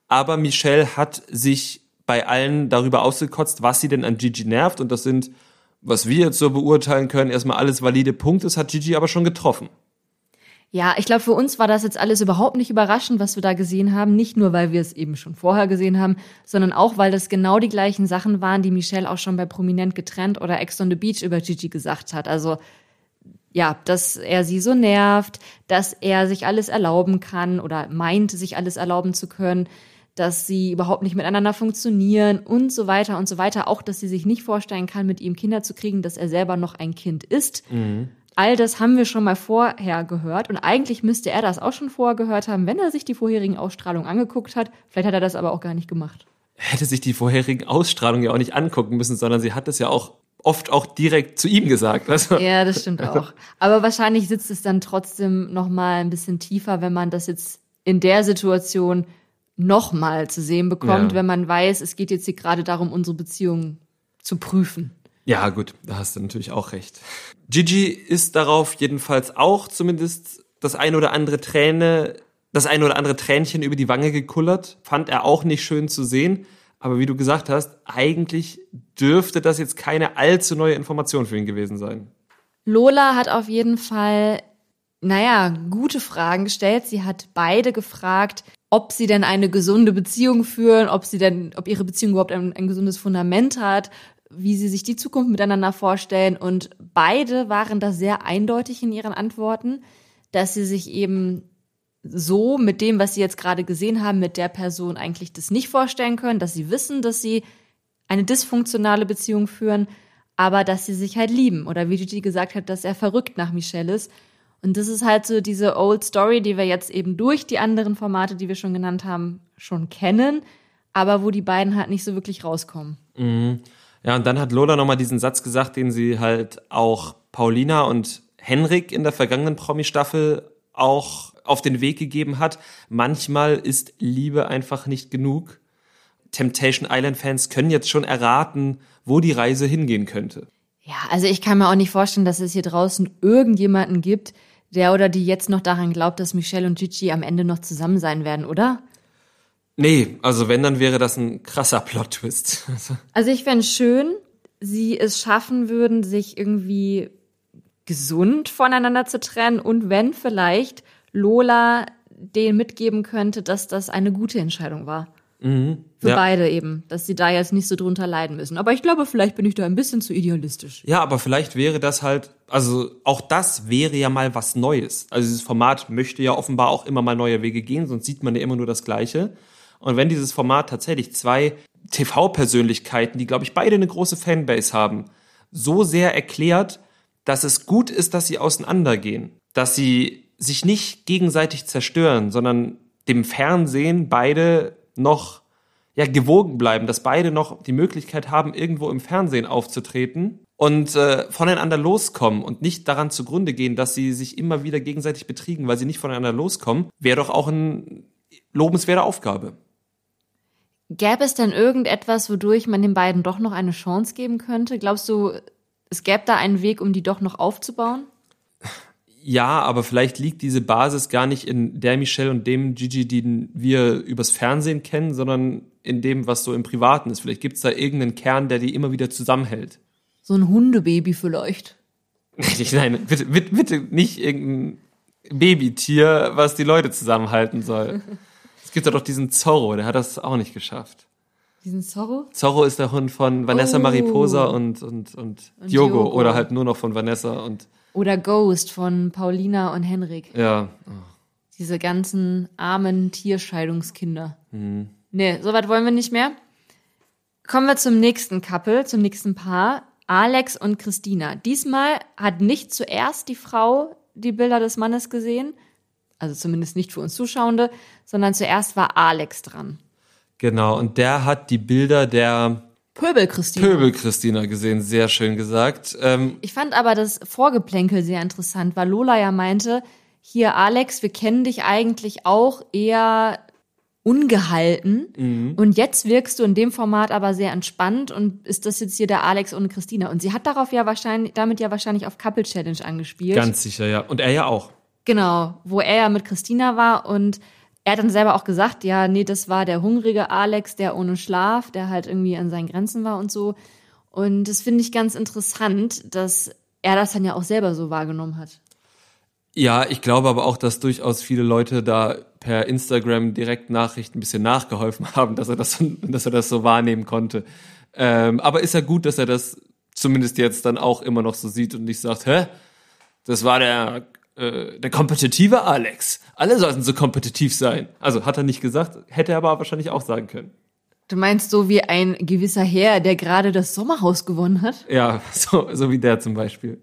aber Michelle hat sich bei allen darüber ausgekotzt, was sie denn an Gigi nervt und das sind, was wir jetzt so beurteilen können, erstmal alles valide Punkte, das hat Gigi aber schon getroffen. Ja, ich glaube, für uns war das jetzt alles überhaupt nicht überraschend, was wir da gesehen haben. Nicht nur, weil wir es eben schon vorher gesehen haben, sondern auch, weil das genau die gleichen Sachen waren, die Michelle auch schon bei Prominent getrennt oder Ex on the Beach über Gigi gesagt hat. Also, ja, dass er sie so nervt, dass er sich alles erlauben kann oder meint, sich alles erlauben zu können, dass sie überhaupt nicht miteinander funktionieren und so weiter und so weiter. Auch, dass sie sich nicht vorstellen kann, mit ihm Kinder zu kriegen, dass er selber noch ein Kind ist. Mhm. All das haben wir schon mal vorher gehört und eigentlich müsste er das auch schon vorher gehört haben, wenn er sich die vorherigen Ausstrahlungen angeguckt hat. Vielleicht hat er das aber auch gar nicht gemacht. Hätte sich die vorherigen Ausstrahlungen ja auch nicht angucken müssen, sondern sie hat es ja auch oft auch direkt zu ihm gesagt. Also. Ja, das stimmt auch. Aber wahrscheinlich sitzt es dann trotzdem noch mal ein bisschen tiefer, wenn man das jetzt in der Situation nochmal zu sehen bekommt, Ja. wenn man weiß, es geht jetzt hier gerade darum, unsere Beziehung zu prüfen. Ja, gut, da hast du natürlich auch recht. Gigi ist darauf jedenfalls auch zumindest das ein oder andere Träne, das ein oder andere Tränchen über die Wange gekullert. Fand er auch nicht schön zu sehen. Aber wie du gesagt hast, eigentlich dürfte das jetzt keine allzu neue Information für ihn gewesen sein. Lola hat auf jeden Fall, naja, gute Fragen gestellt. Sie hat beide gefragt, ob sie denn eine gesunde Beziehung führen, ob sie denn, ob ihre Beziehung überhaupt ein, ein gesundes Fundament hat, wie sie sich die Zukunft miteinander vorstellen. Und beide waren da sehr eindeutig in ihren Antworten, dass sie sich eben so mit dem, was sie jetzt gerade gesehen haben, mit der Person eigentlich das nicht vorstellen können, dass sie wissen, dass sie eine dysfunktionale Beziehung führen, aber dass sie sich halt lieben. Oder wie Gigi gesagt hat, dass er verrückt nach Michelle ist. Und das ist halt so diese Old Story, die wir jetzt eben durch die anderen Formate, die wir schon genannt haben, schon kennen, aber wo die beiden halt nicht so wirklich rauskommen. Ja, und dann hat Lola nochmal diesen Satz gesagt, den sie halt auch Paulina und Henrik in der vergangenen Promi-Staffel auch auf den Weg gegeben hat. Manchmal ist Liebe einfach nicht genug. Temptation Island-Fans können jetzt schon erraten, wo die Reise hingehen könnte. Ja, also ich kann mir auch nicht vorstellen, dass es hier draußen irgendjemanden gibt, der oder die jetzt noch daran glaubt, dass Michelle und Gigi am Ende noch zusammen sein werden, oder? Nee, also wenn, dann wäre das ein krasser Plot-Twist. Also ich fände schön, sie es schaffen würden, sich irgendwie gesund voneinander zu trennen und wenn vielleicht Lola denen mitgeben könnte, dass das eine gute Entscheidung war. Für Ja. beide eben, dass sie da jetzt nicht so drunter leiden müssen. Aber ich glaube, vielleicht bin ich da ein bisschen zu idealistisch. Ja, aber vielleicht wäre das halt, also auch das wäre ja mal was Neues. Also dieses Format möchte ja offenbar auch immer mal neue Wege gehen, sonst sieht man ja immer nur das Gleiche. Und wenn dieses Format tatsächlich zwei TV-Persönlichkeiten, die, glaube ich, beide eine große Fanbase haben, so sehr erklärt, dass es gut ist, dass sie auseinandergehen, dass sie sich nicht gegenseitig zerstören, sondern dem Fernsehen beide noch ja, gewogen bleiben, dass beide noch die Möglichkeit haben, irgendwo im Fernsehen aufzutreten und äh, voneinander loskommen und nicht daran zugrunde gehen, dass sie sich immer wieder gegenseitig betriegen, weil sie nicht voneinander loskommen, wäre doch auch eine lobenswerte Aufgabe. Gäbe es denn irgendetwas, wodurch man den beiden doch noch eine Chance geben könnte? Glaubst du, es gäbe da einen Weg, um die doch noch aufzubauen? Ja, aber vielleicht liegt diese Basis gar nicht in der Michelle und dem Gigi, den wir übers Fernsehen kennen, sondern in dem, was so im Privaten ist. Vielleicht gibt es da irgendeinen Kern, der die immer wieder zusammenhält. So ein Hundebaby vielleicht. Nein, bitte, bitte, bitte nicht irgendein Babytier, was die Leute zusammenhalten soll. Es gibt ja doch diesen Zorro, der hat das auch nicht geschafft. Diesen Zorro? Zorro ist der Hund von Vanessa Oh. Mariposa und, und, und, Und Diogo, Diogo. oder halt nur noch von Vanessa und Oder Ghost von Paulina und Henrik. ja. Diese ganzen armen Tierscheidungskinder. Nee, soweit wollen wir nicht mehr. Kommen wir zum nächsten Couple, zum nächsten Paar. Alex und Christina. Diesmal hat nicht zuerst die Frau die Bilder des Mannes gesehen, also zumindest nicht für uns Zuschauende, sondern zuerst war Alex dran. Genau, und der hat die Bilder der Pöbel Christina. Pöbel Christina gesehen, sehr schön gesagt. Ähm, Ich fand aber das Vorgeplänkel sehr interessant, weil Lola ja meinte, hier Alex, wir kennen dich eigentlich auch eher ungehalten und jetzt wirkst du in dem Format aber sehr entspannt und ist das jetzt hier der Alex ohne Christina und sie hat darauf ja wahrscheinlich damit ja wahrscheinlich auf Couple Challenge angespielt. ganz sicher, ja. Und er ja auch. Genau, wo er ja mit Christina war und er hat dann selber auch gesagt, ja, nee, das war der hungrige Alex, der ohne Schlaf, der halt irgendwie an seinen Grenzen war und so. Und das finde ich ganz interessant, dass er das dann ja auch selber so wahrgenommen hat. Ja, ich glaube aber auch, dass durchaus viele Leute da per Instagram direkt Nachrichten ein bisschen nachgeholfen haben, dass er das, so- dass er das so wahrnehmen konnte. Ähm, aber ist ja gut, dass er das zumindest jetzt dann auch immer noch so sieht und nicht sagt, hä? Das war der, äh, der kompetitive Alex. Alle sollten so kompetitiv sein. Also hat er nicht gesagt, hätte er aber wahrscheinlich auch sagen können. Du meinst so wie ein gewisser Herr, der gerade das Sommerhaus gewonnen hat? Ja, so, so wie der zum Beispiel.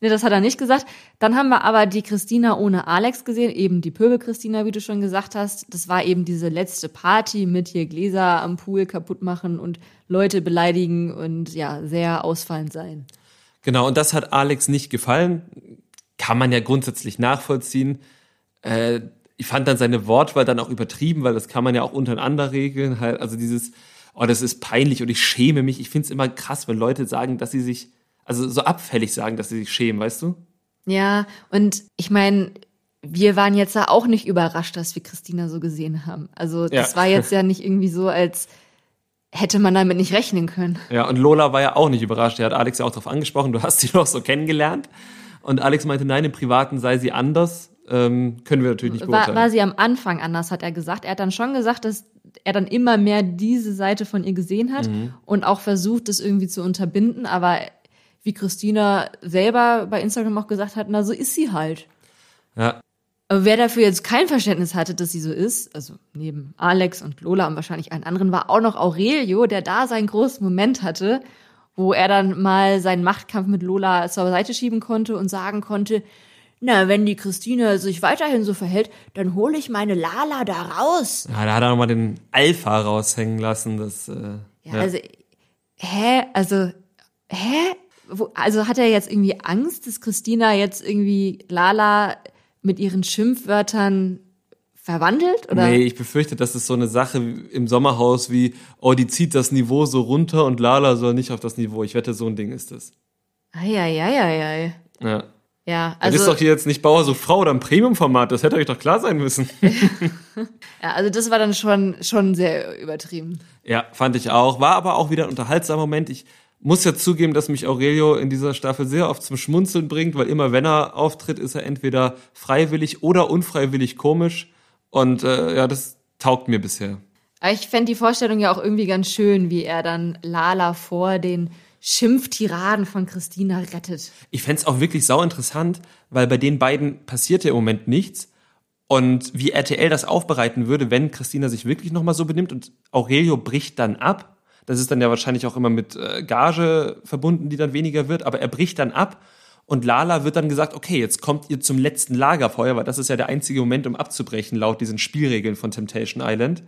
Nee, das hat er nicht gesagt. Dann haben wir aber die Christina ohne Alex gesehen, eben die Pöbel-Christina, wie du schon gesagt hast. Das war eben diese letzte Party mit hier Gläser am Pool kaputt machen und Leute beleidigen und ja, sehr ausfallend sein. Genau, und das hat Alex nicht gefallen. Kann man ja grundsätzlich nachvollziehen. Äh, ich fand dann seine Wortwahl dann auch übertrieben, weil das kann man ja auch untereinander regeln. Halt, also dieses, oh, das ist peinlich und ich schäme mich. Ich finde es immer krass, wenn Leute sagen, dass sie sich, also so abfällig sagen, dass sie sich schämen, weißt du? Ja, und ich meine, wir waren jetzt ja auch nicht überrascht, dass wir Christina so gesehen haben. Also das Ja. war jetzt ja nicht irgendwie so, als hätte man damit nicht rechnen können. Ja, und Lola war ja auch nicht überrascht. Er hat Alex ja auch darauf angesprochen, du hast sie doch so kennengelernt. Und Alex meinte, nein, im Privaten sei sie anders. Ähm, können wir natürlich nicht War, beurteilen. war sie am Anfang anders, hat er gesagt. Er hat dann schon gesagt, dass er dann immer mehr diese Seite von ihr gesehen hat Mhm. und auch versucht, das irgendwie zu unterbinden. Aber wie Christina selber bei Instagram auch gesagt hat, na, so ist sie halt. ja, Aber wer dafür jetzt kein Verständnis hatte, dass sie so ist, also neben Alex und Lola und wahrscheinlich allen anderen, war auch noch Aurelio, der da seinen großen Moment hatte, wo er dann mal seinen Machtkampf mit Lola zur Seite schieben konnte und sagen konnte, na, wenn die Christine sich weiterhin so verhält, dann hole ich meine Lala da raus. ja, da hat er nochmal den Alpha raushängen lassen. Das, äh, Ja, also, hä? Also, hä? Wo, also hat er jetzt irgendwie Angst, dass Christina jetzt irgendwie Lala mit ihren Schimpfwörtern verwandelt? Oder? Nee, ich befürchte, das ist so eine Sache im Sommerhaus wie, oh, die zieht das Niveau so runter und Lala soll nicht auf das Niveau. Ich wette, so ein Ding ist es. Eieieiei. Ja. Ja, das ist also, doch hier jetzt nicht Bauer sucht Frau oder ein Premium-Format, das hätte euch doch klar sein müssen. ja, also das war dann schon, schon sehr übertrieben. ja, fand ich auch. War aber auch wieder ein unterhaltsamer Moment. Ich muss ja zugeben, dass mich Aurelio in dieser Staffel sehr oft zum Schmunzeln bringt, weil immer wenn er auftritt, ist er entweder freiwillig oder unfreiwillig komisch. Und äh, ja, das taugt mir bisher. Aber ich fände die Vorstellung ja auch irgendwie ganz schön, wie er dann Lala vor den Schimpftiraden von Christina rettet. Ich fänd's auch wirklich sau interessant, weil bei den beiden passiert ja im Moment nichts. Und wie RTL das aufbereiten würde, wenn Christina sich wirklich nochmal so benimmt und Aurelio bricht dann ab. Das ist dann ja wahrscheinlich auch immer mit äh, Gage verbunden, die dann weniger wird, aber er bricht dann ab und Lala wird dann gesagt, okay, jetzt kommt ihr zum letzten Lagerfeuer, weil das ist ja der einzige Moment, um abzubrechen, laut diesen Spielregeln von Temptation Island.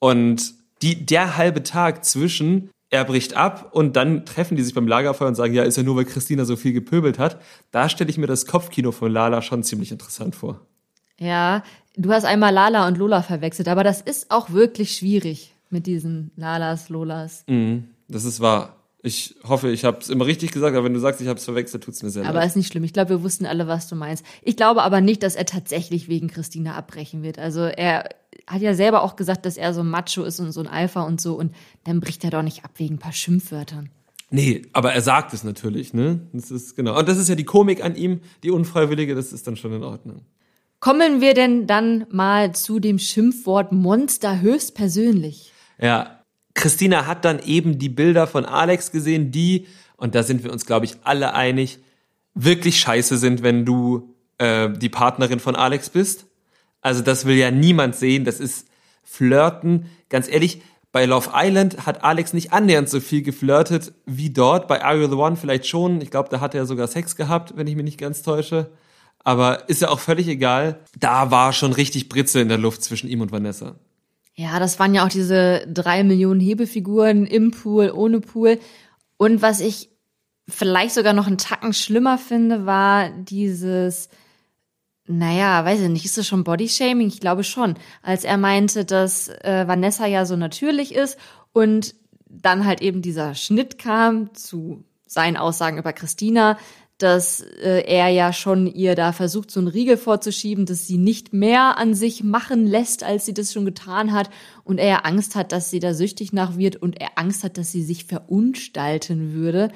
Und die, der halbe Tag zwischen, er bricht ab und dann treffen die sich beim Lagerfeuer und sagen, ja, ist ja nur, weil Christina so viel gepöbelt hat. Da stelle ich mir das Kopfkino von Lala schon ziemlich interessant vor. Ja, du hast einmal Lala und Lola verwechselt, aber das ist auch wirklich schwierig mit diesen Lalas, Lolas. Das ist wahr. Ich hoffe, ich habe es immer richtig gesagt, aber wenn du sagst, ich habe es verwechselt, tut's mir sehr Aber leid. ist nicht schlimm. Ich glaube, wir wussten alle, was du meinst. Ich glaube aber nicht, dass er tatsächlich wegen Christina abbrechen wird. Also er hat ja selber auch gesagt, dass er so ein Macho ist und so ein Alpha und so. Und dann bricht er doch nicht ab wegen ein paar Schimpfwörtern. Nee, aber er sagt es natürlich, ne? Das ist genau. Und das ist ja die Komik an ihm, die unfreiwillige, das ist dann schon in Ordnung. Kommen wir denn dann mal zu dem Schimpfwort Monster höchstpersönlich? Ja, Christina hat dann eben die Bilder von Alex gesehen, die, und da sind wir uns, glaube ich, alle einig, wirklich scheiße sind, wenn du äh, die Partnerin von Alex bist. Also das will ja niemand sehen, das ist Flirten. Ganz ehrlich, bei Love Island hat Alex nicht annähernd so viel geflirtet wie dort. Bei Are You the One vielleicht schon. Ich glaube, da hat er sogar Sex gehabt, wenn ich mich nicht ganz täusche. Aber ist ja auch völlig egal. Da war schon richtig Britze in der Luft zwischen ihm und Vanessa. Ja, das waren ja auch diese drei Millionen Hebefiguren im Pool, ohne Pool. Und was ich vielleicht sogar noch einen Tacken schlimmer finde, war dieses, naja, weiß ich nicht, ist das schon Bodyshaming? Ich glaube schon. Als er meinte, dass äh, Vanessa ja so natürlich ist und dann halt eben dieser Schnitt kam zu seinen Aussagen über Christina, dass äh, er ja schon ihr da versucht, so einen Riegel vorzuschieben, dass sie nicht mehr an sich machen lässt, als sie das schon getan hat und er ja Angst hat, dass sie da süchtig nach wird und er Angst hat, dass sie sich verunstalten würde.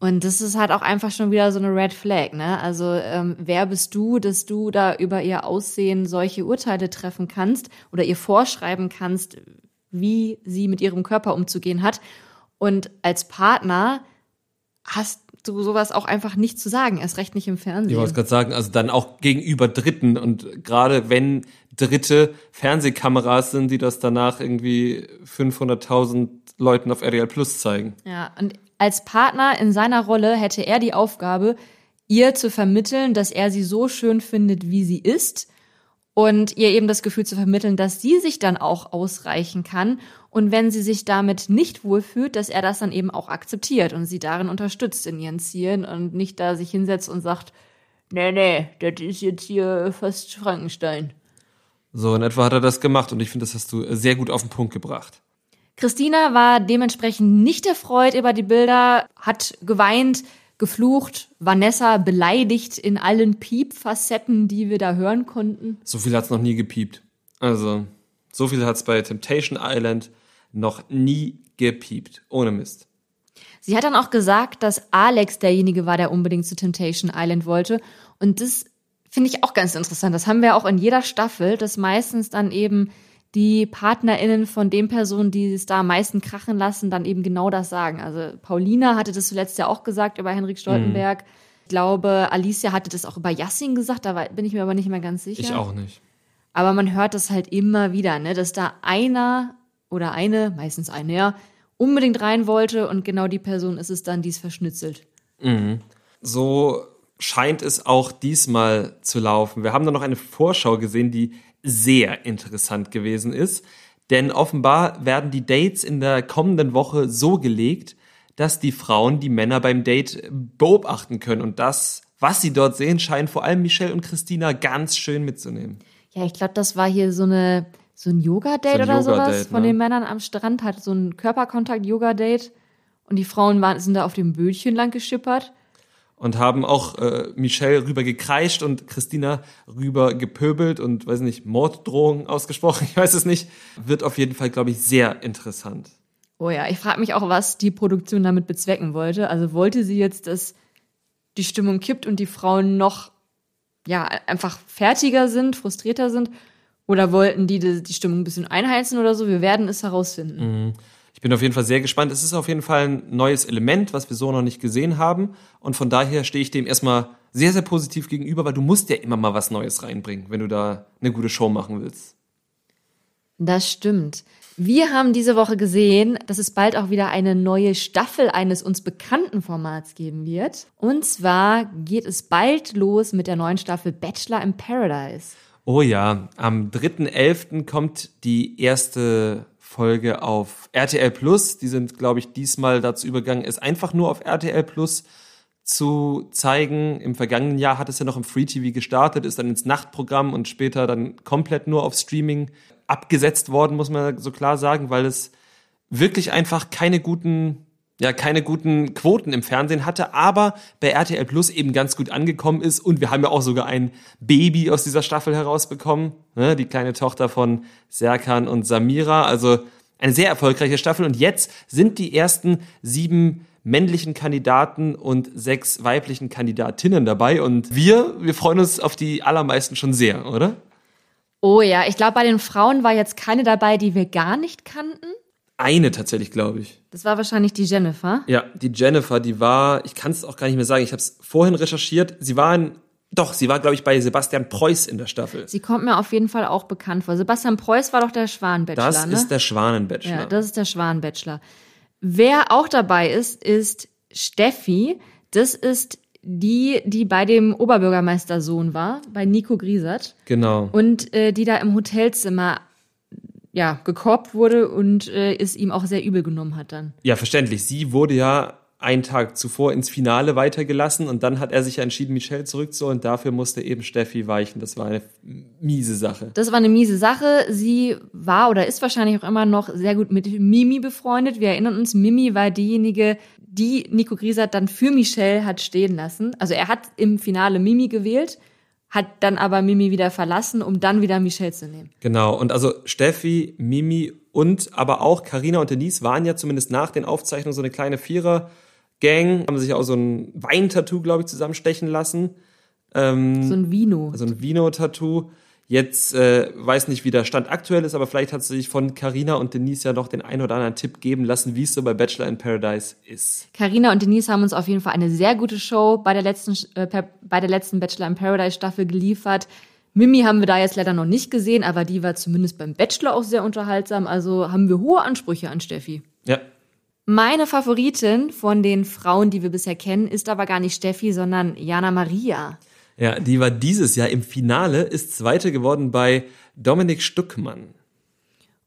Und das ist halt auch einfach schon wieder so eine Red Flag, ne? Also ähm, wer bist du, dass du da über ihr Aussehen solche Urteile treffen kannst oder ihr vorschreiben kannst, wie sie mit ihrem Körper umzugehen hat? Und als Partner hast du sowas auch einfach nicht zu sagen, erst recht nicht im Ich Fernsehen. wollte gerade sagen, also dann auch gegenüber Dritten und gerade wenn Dritte Fernsehkameras sind, die das danach irgendwie 500.000 Leuten auf RTL Plus zeigen. Ja, und als Partner in seiner Rolle hätte er die Aufgabe, ihr zu vermitteln, dass er sie so schön findet, wie sie ist und ihr eben das Gefühl zu vermitteln, dass sie sich dann auch ausreichen kann und wenn sie sich damit nicht wohlfühlt, dass er das dann eben auch akzeptiert und sie darin unterstützt in ihren Zielen und nicht da sich hinsetzt und sagt, nee, nee, das ist jetzt hier fast Frankenstein. So in etwa hat er das gemacht und ich finde, das hast du sehr gut auf den Punkt gebracht. Christina war dementsprechend nicht erfreut über die Bilder, hat geweint, geflucht, Vanessa beleidigt in allen Piep-Facetten, die wir da hören konnten. So viel hat's noch nie gepiept. Also, so viel hat's bei Temptation Island noch nie gepiept. Ohne Mist. Sie hat dann auch gesagt, dass Alex derjenige war, der unbedingt zu Temptation Island wollte. Und das finde ich auch ganz interessant. Das haben wir auch in jeder Staffel, dass meistens dann eben die PartnerInnen von den Personen, die es da am meisten krachen lassen, dann eben genau das sagen. Also Paulina hatte das zuletzt ja auch gesagt über Henrik Stoltenberg. Mhm. Ich glaube, Alicia hatte das auch über Yassin gesagt, da bin ich mir aber nicht mehr ganz sicher. Ich auch nicht. Aber man hört das halt immer wieder, ne, dass da einer oder eine, meistens eine, ja, unbedingt rein wollte und genau die Person ist es dann, die es verschnitzelt. Mhm. So scheint es auch diesmal zu laufen. Wir haben da noch eine Vorschau gesehen, die sehr interessant gewesen ist. Denn offenbar werden die Dates in der kommenden Woche so gelegt, dass die Frauen die Männer beim Date beobachten können. Und das, was sie dort sehen, scheint vor allem Michelle und Christina ganz schön mitzunehmen. Ja, ich glaube, das war hier so eine so ein Yoga-Date so oder Yoga sowas von ne? den Männern am Strand, hat so ein Körperkontakt-Yoga-Date. Und die Frauen waren, sind da auf dem Bötchen lang geschippert und haben auch äh, Michelle rüber gekreischt und Christina rüber gepöbelt und weiß nicht, Morddrohungen ausgesprochen, ich weiß es nicht. Wird auf jeden Fall, glaube ich, sehr interessant. Oh ja, ich frage mich auch, was die Produktion damit bezwecken wollte. Also wollte sie jetzt, dass die Stimmung kippt und die Frauen noch ja einfach fertiger sind, frustrierter sind? Oder wollten die die Stimmung ein bisschen einheizen oder so? Wir werden es herausfinden. Mhm. Ich bin auf jeden Fall sehr gespannt. Es ist auf jeden Fall ein neues Element, was wir so noch nicht gesehen haben. Und von daher stehe ich dem erstmal sehr, sehr positiv gegenüber, weil du musst ja immer mal was Neues reinbringen, wenn du da eine gute Show machen willst. Das stimmt. Wir haben diese Woche gesehen, dass es bald auch wieder eine neue Staffel eines uns bekannten Formats geben wird. Und zwar geht es bald los mit der neuen Staffel Bachelor in Paradise. Oh ja, am 3.11. kommt die erste Folge auf RTL Plus. Die sind, glaube ich, diesmal dazu übergegangen, es einfach nur auf RTL Plus zu zeigen. Im vergangenen Jahr hat es ja noch im Free TV gestartet, ist dann ins Nachtprogramm und später dann komplett nur auf Streaming abgesetzt worden, muss man so klar sagen, weil es wirklich einfach keine guten ja keine guten Quoten im Fernsehen hatte, aber bei RTL Plus eben ganz gut angekommen ist. Und wir haben ja auch sogar ein Baby aus dieser Staffel herausbekommen, ne? die kleine Tochter von Serkan und Samira, also eine sehr erfolgreiche Staffel. Und jetzt sind die ersten sieben männlichen Kandidaten und sechs weiblichen Kandidatinnen dabei. Und wir, wir freuen uns auf die allermeisten schon sehr, oder? Oh ja, ich glaube, bei den Frauen war jetzt keine dabei, die wir gar nicht kannten eine tatsächlich, glaube ich. Das war wahrscheinlich die Jennifer. Ja, die Jennifer, die war, ich kann es auch gar nicht mehr sagen, ich habe es vorhin recherchiert, sie war in, doch, sie war, glaube ich, bei Sebastian Preuß in der Staffel. Sie kommt mir auf jeden Fall auch bekannt vor. Sebastian Preuß war doch der Schwanenbachelor, Das ne? ist der Schwanenbachelor. Ja, das ist der Schwanenbachelor. Wer auch dabei ist, ist Steffi. Das ist die, die bei dem Oberbürgermeistersohn war, bei Nico Griesert. Genau. Und äh, die da im Hotelzimmer ja, gekorbt wurde und äh, es ihm auch sehr übel genommen hat dann. Ja, verständlich. Sie wurde ja einen Tag zuvor ins Finale weitergelassen und dann hat er sich ja entschieden, Michelle zurückzuholen. Und dafür musste eben Steffi weichen. Das war eine miese Sache. Das war eine miese Sache. Sie war oder ist wahrscheinlich auch immer noch sehr gut mit Mimi befreundet. Wir erinnern uns, Mimi war diejenige, die Nico Griesert dann für Michelle hat stehen lassen. Also er hat im Finale Mimi gewählt hat dann aber Mimi wieder verlassen, um dann wieder Michelle zu nehmen. Genau, und also Steffi, Mimi und aber auch Karina und Denise waren ja zumindest nach den Aufzeichnungen so eine kleine Vierer-Gang, haben sich auch so ein Weintattoo, glaube ich, zusammenstechen lassen. Ähm, so ein Vino. So ein Vino-Tattoo. Jetzt äh, weiß nicht, wie der Stand aktuell ist, aber vielleicht hat sie sich von Carina und Denise ja noch den ein oder anderen Tipp geben lassen, wie es so bei Bachelor in Paradise ist. Carina und Denise haben uns auf jeden Fall eine sehr gute Show bei der letzten, äh, bei der letzten Bachelor in Paradise Staffel geliefert. Mimi haben wir da jetzt leider noch nicht gesehen, aber die war zumindest beim Bachelor auch sehr unterhaltsam. Also haben wir hohe Ansprüche an Steffi. Ja. Meine Favoritin von den Frauen, die wir bisher kennen, ist aber gar nicht Steffi, sondern Jana Maria. Ja, die war dieses Jahr im Finale, ist Zweite geworden bei Dominik Stuckmann.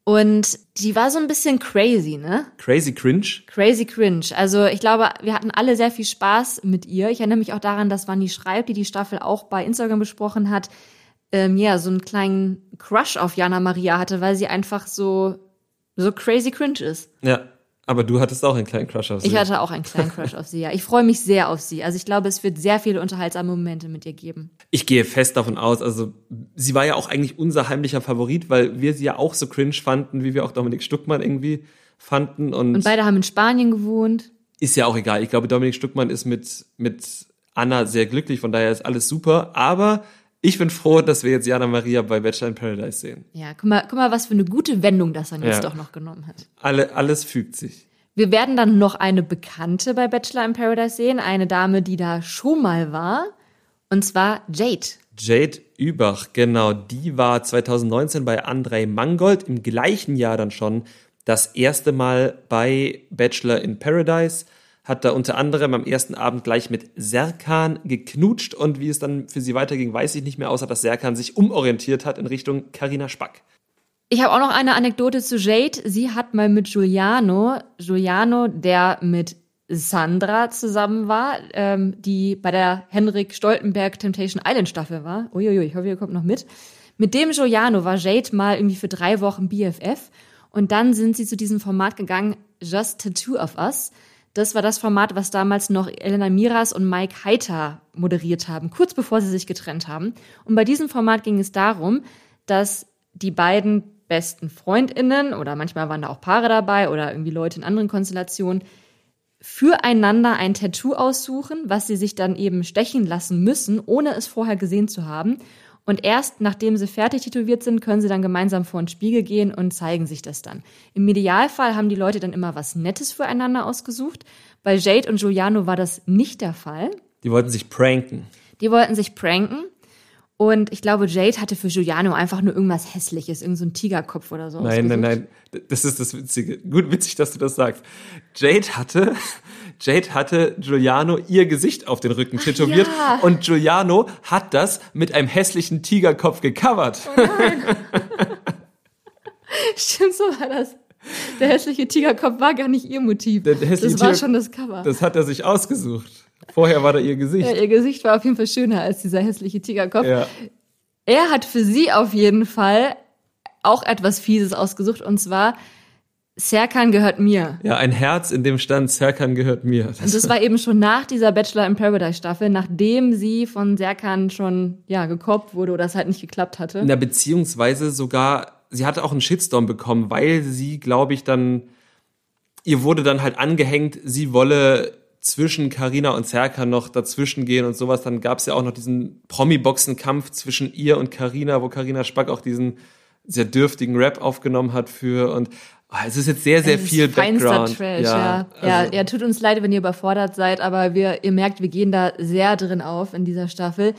Und die war so ein bisschen crazy, ne? Crazy cringe. Crazy cringe. Also ich glaube, wir hatten alle sehr viel Spaß mit ihr. Ich erinnere mich auch daran, dass Vanni Schreib, die die Staffel auch bei Instagram besprochen hat, ähm, ja, so einen kleinen Crush auf Jana Maria hatte, weil sie einfach so, so crazy cringe ist. Ja, aber du hattest auch einen kleinen Crush auf sie. Ich hatte auch einen kleinen Crush auf sie, ja. Ich freue mich sehr auf sie. Also ich glaube, es wird sehr viele unterhaltsame Momente mit ihr geben. Ich gehe fest davon aus, also sie war ja auch eigentlich unser heimlicher Favorit, weil wir sie ja auch so cringe fanden, wie wir auch Dominik Stuckmann irgendwie fanden. Und, Und beide haben in Spanien gewohnt. ist ja auch egal. Ich glaube, Dominik Stuckmann ist mit, mit Anna sehr glücklich, von daher ist alles super. Aber ich bin froh, dass wir jetzt Jana Maria bei Bachelor in Paradise sehen. Ja, guck mal, guck mal, was für eine gute Wendung das dann jetzt Ja. doch noch genommen hat. Alle, alles fügt sich. Wir werden dann noch eine Bekannte bei Bachelor in Paradise sehen, eine Dame, die da schon mal war, und zwar Jade. Jade Übach, genau, die war 2019 bei Andrei Mangold, im gleichen Jahr dann schon das erste Mal bei Bachelor in Paradise, hat da unter anderem am ersten Abend gleich mit Serkan geknutscht und wie es dann für sie weiterging, weiß ich nicht mehr, außer dass Serkan sich umorientiert hat in Richtung Karina Spack. Ich habe auch noch eine Anekdote zu Jade. Sie hat mal mit Giuliano, Giuliano, der mit Sandra zusammen war, ähm, die bei der Henrik Stoltenberg Temptation Island Staffel war. Uiuiui, ich hoffe, ihr kommt noch mit. Mit dem Giuliano war Jade mal irgendwie für drei Wochen BFF und dann sind sie zu diesem Format gegangen, Just Tattoo of Us. Das war das Format, was damals noch Elena Miras und Mike Heiter moderiert haben, kurz bevor sie sich getrennt haben. Und bei diesem Format ging es darum, dass die beiden besten Freundinnen oder manchmal waren da auch Paare dabei oder irgendwie Leute in anderen Konstellationen füreinander ein Tattoo aussuchen, was sie sich dann eben stechen lassen müssen, ohne es vorher gesehen zu haben. Und erst nachdem sie fertig tätowiert sind, können sie dann gemeinsam vor den Spiegel gehen und zeigen sich das dann. Im Idealfall haben die Leute dann immer was Nettes füreinander ausgesucht. Bei Jade und Giuliano war das nicht der Fall. Die wollten sich pranken. Die wollten sich pranken. Und ich glaube, Jade hatte für Giuliano einfach nur irgendwas Hässliches, irgendein so ein Tigerkopf oder so. Nein, nein, nein. Das ist das Witzige. Gut, witzig, dass du das sagst. Jade hatte, Jade hatte Giuliano ihr Gesicht auf den Rücken tätowiert ja. und Giuliano hat das mit einem hässlichen Tigerkopf gecovert. Stimmt, so war das. Der hässliche Tigerkopf war gar nicht ihr Motiv. Das war Tiger- schon das Cover. Das hat er sich ausgesucht. Vorher war da ihr Gesicht. ja, ihr Gesicht war auf jeden Fall schöner als dieser hässliche Tigerkopf. Ja. Er hat für sie auf jeden Fall auch etwas Fieses ausgesucht und zwar Serkan gehört mir. ja, ein Herz, in dem stand, Serkan gehört mir. Das, Und das war eben schon nach dieser Bachelor in Paradise Staffel, nachdem sie von Serkan schon ja gekoppt wurde oder es halt nicht geklappt hatte. Na, beziehungsweise sogar, sie hatte auch einen Shitstorm bekommen, weil sie, glaube ich, dann, ihr wurde dann halt angehängt, sie wolle zwischen Karina und Serkan noch dazwischen gehen und sowas. Dann gab es ja auch noch diesen Promi-Boxen-Kampf zwischen ihr und Karina, wo Karina Spack auch diesen sehr dürftigen Rap aufgenommen hat für und ah, es ist jetzt sehr, sehr ist viel Background. Trash, ja. Ja, also- ja, tut uns leid, wenn ihr überfordert seid, aber wir, ihr merkt, wir gehen da sehr drin auf in dieser Staffel.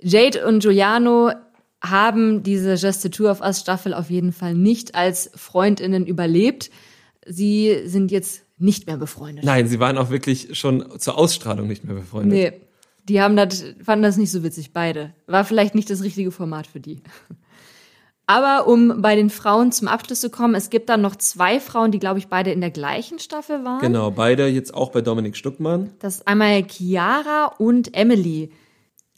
Jade und Giuliano haben diese Just the Two of Us Staffel auf jeden Fall nicht als Freundinnen überlebt. Sie sind jetzt nicht mehr befreundet. Nein, sie waren auch wirklich schon zur Ausstrahlung nicht mehr befreundet. Nee, die haben das, fanden das nicht so witzig, beide. War vielleicht nicht das richtige Format für die. Aber um bei den Frauen zum Abschluss zu kommen, es gibt dann noch zwei Frauen, die, glaube ich, beide in der gleichen Staffel waren. Genau, beide jetzt auch bei Dominik Stuckmann. Das ist einmal Chiara und Emily.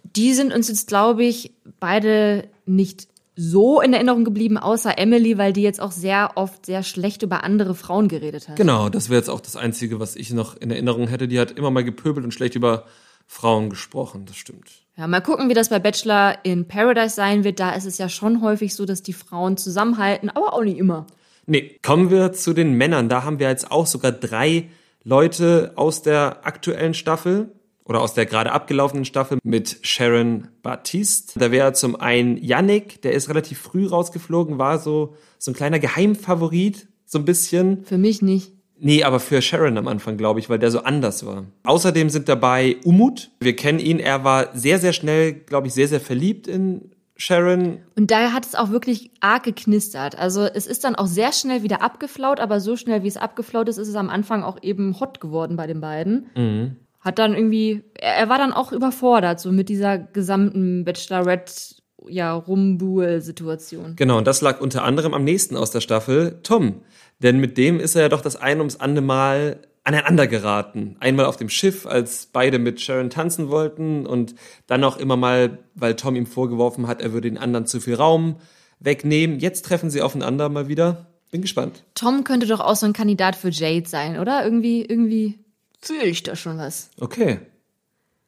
Die sind uns jetzt, glaube ich, beide nicht so in Erinnerung geblieben, außer Emily, weil die jetzt auch sehr oft sehr schlecht über andere Frauen geredet hat. Genau, das wäre jetzt auch das Einzige, was ich noch in Erinnerung hätte. Die hat immer mal gepöbelt und schlecht über Frauen gesprochen, das stimmt. Ja, mal gucken, wie das bei Bachelor in Paradise sein wird. Da ist es ja schon häufig so, dass die Frauen zusammenhalten, aber auch nicht immer. Nee, kommen wir zu den Männern. Da haben wir jetzt auch sogar drei Leute aus der aktuellen Staffel oder aus der gerade abgelaufenen Staffel mit Sharon Baptiste. Da wäre zum einen Yannick, der ist relativ früh rausgeflogen, war so, so ein kleiner Geheimfavorit, so ein bisschen. Für mich nicht. Nee, aber für Sharon am Anfang, glaube ich, weil der so anders war. Außerdem sind dabei Umut. Wir kennen ihn. Er war sehr, sehr schnell, glaube ich, sehr, sehr verliebt in Sharon. Und daher hat es auch wirklich arg geknistert. Also es ist dann auch sehr schnell wieder abgeflaut, aber so schnell wie es abgeflaut ist, ist es am Anfang auch eben hot geworden bei den beiden. Hat dann irgendwie, er, er war dann auch überfordert, so mit dieser gesamten Bachelorette, ja, Rumbuhl-Situation. Genau, und das lag unter anderem am nächsten aus der Staffel, Tom. Denn mit dem ist er ja doch das ein ums andere Mal aneinander geraten. Einmal auf dem Schiff, als beide mit Sharon tanzen wollten und dann auch immer mal, weil Tom ihm vorgeworfen hat, er würde den anderen zu viel Raum wegnehmen. Jetzt treffen sie aufeinander mal wieder. Bin gespannt. Tom könnte doch auch so ein Kandidat für Jade sein, oder? Irgendwie, irgendwie fühle ich da schon was. Okay.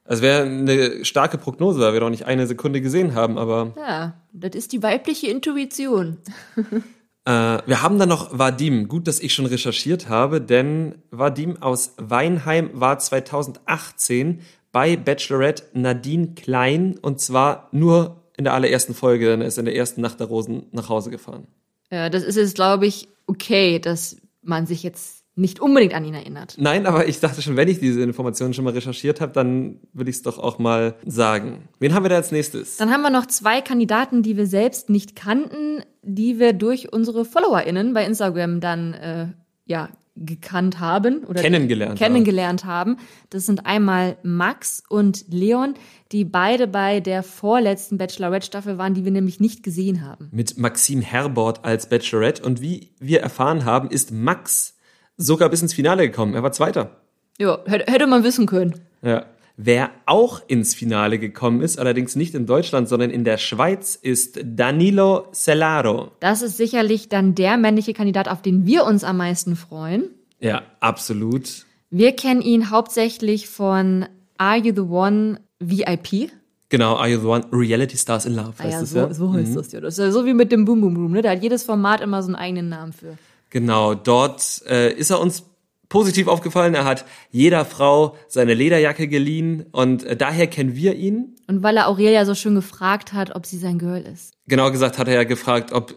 Also wäre eine starke Prognose, weil wir noch nicht eine Sekunde gesehen haben, aber. Ja, das ist die weibliche Intuition. äh, wir haben dann noch Vadim. Gut, dass ich schon recherchiert habe, denn Vadim aus Weinheim war 2018 bei Bachelorette Nadine Klein und zwar nur in der allerersten Folge, denn er ist in der ersten Nacht der Rosen nach Hause gefahren. Ja, das ist jetzt, glaube ich, okay, dass man sich jetzt nicht unbedingt an ihn erinnert. Nein, aber ich dachte schon, wenn ich diese Informationen schon mal recherchiert habe, dann will ich es doch auch mal sagen. Wen haben wir da als nächstes? Dann haben wir noch zwei Kandidaten, die wir selbst nicht kannten, die wir durch unsere FollowerInnen bei Instagram dann äh, ja gekannt haben oder kennengelernt, kennengelernt haben. haben. Das sind einmal Max und Leon, die beide bei der vorletzten Bachelorette-Staffel waren, die wir nämlich nicht gesehen haben. Mit Maxim Herbort als Bachelorette. Und wie wir erfahren haben, ist Max sogar bis ins Finale gekommen. Er war Zweiter. Ja, hätte man wissen können. Ja. Wer auch ins Finale gekommen ist, allerdings nicht in Deutschland, sondern in der Schweiz, ist Danilo Celaro. Das ist sicherlich dann der männliche Kandidat, auf den wir uns am meisten freuen. Ja, absolut. Wir kennen ihn hauptsächlich von Are You the One VIP? Genau, Are You the One Reality Stars in Love heißt ah ja, es so, ja. So heißt mhm. das ja. Das ist ja so wie mit dem Boom Boom Room, ne? Da hat jedes Format immer so einen eigenen Namen für. Genau, dort äh, ist er uns positiv aufgefallen. Er hat jeder Frau seine Lederjacke geliehen und äh, daher kennen wir ihn. Und weil er Aurelia so schön gefragt hat, ob sie sein Girl ist. Genau gesagt hat er ja gefragt, ob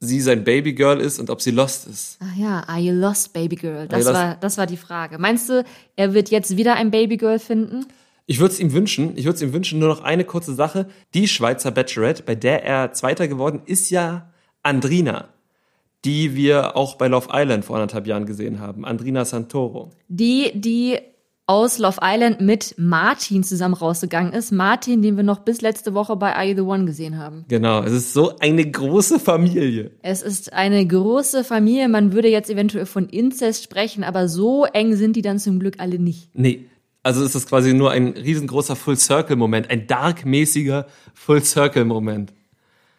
sie sein Babygirl ist und ob sie lost ist. Ach ja, are you lost, Babygirl? Das war, das war die Frage. Meinst du, er wird jetzt wieder ein Babygirl finden? Ich würde es ihm wünschen. Ich würde es ihm wünschen. Nur noch eine kurze Sache. Die Schweizer Bachelorette, bei der er Zweiter geworden ist, ja Andrina die wir auch bei Love Island vor anderthalb Jahren gesehen haben, Andrina Santoro. Die, die aus Love Island mit Martin zusammen rausgegangen ist. Martin, den wir noch bis letzte Woche bei Are You the One gesehen haben. Genau, es ist so eine große Familie. Es ist eine große Familie. Man würde jetzt eventuell von Inzest sprechen, aber so eng sind die dann zum Glück alle nicht. Nee. Also ist es quasi nur ein riesengroßer Full-Circle-Moment, ein dark-mäßiger Full-Circle-Moment.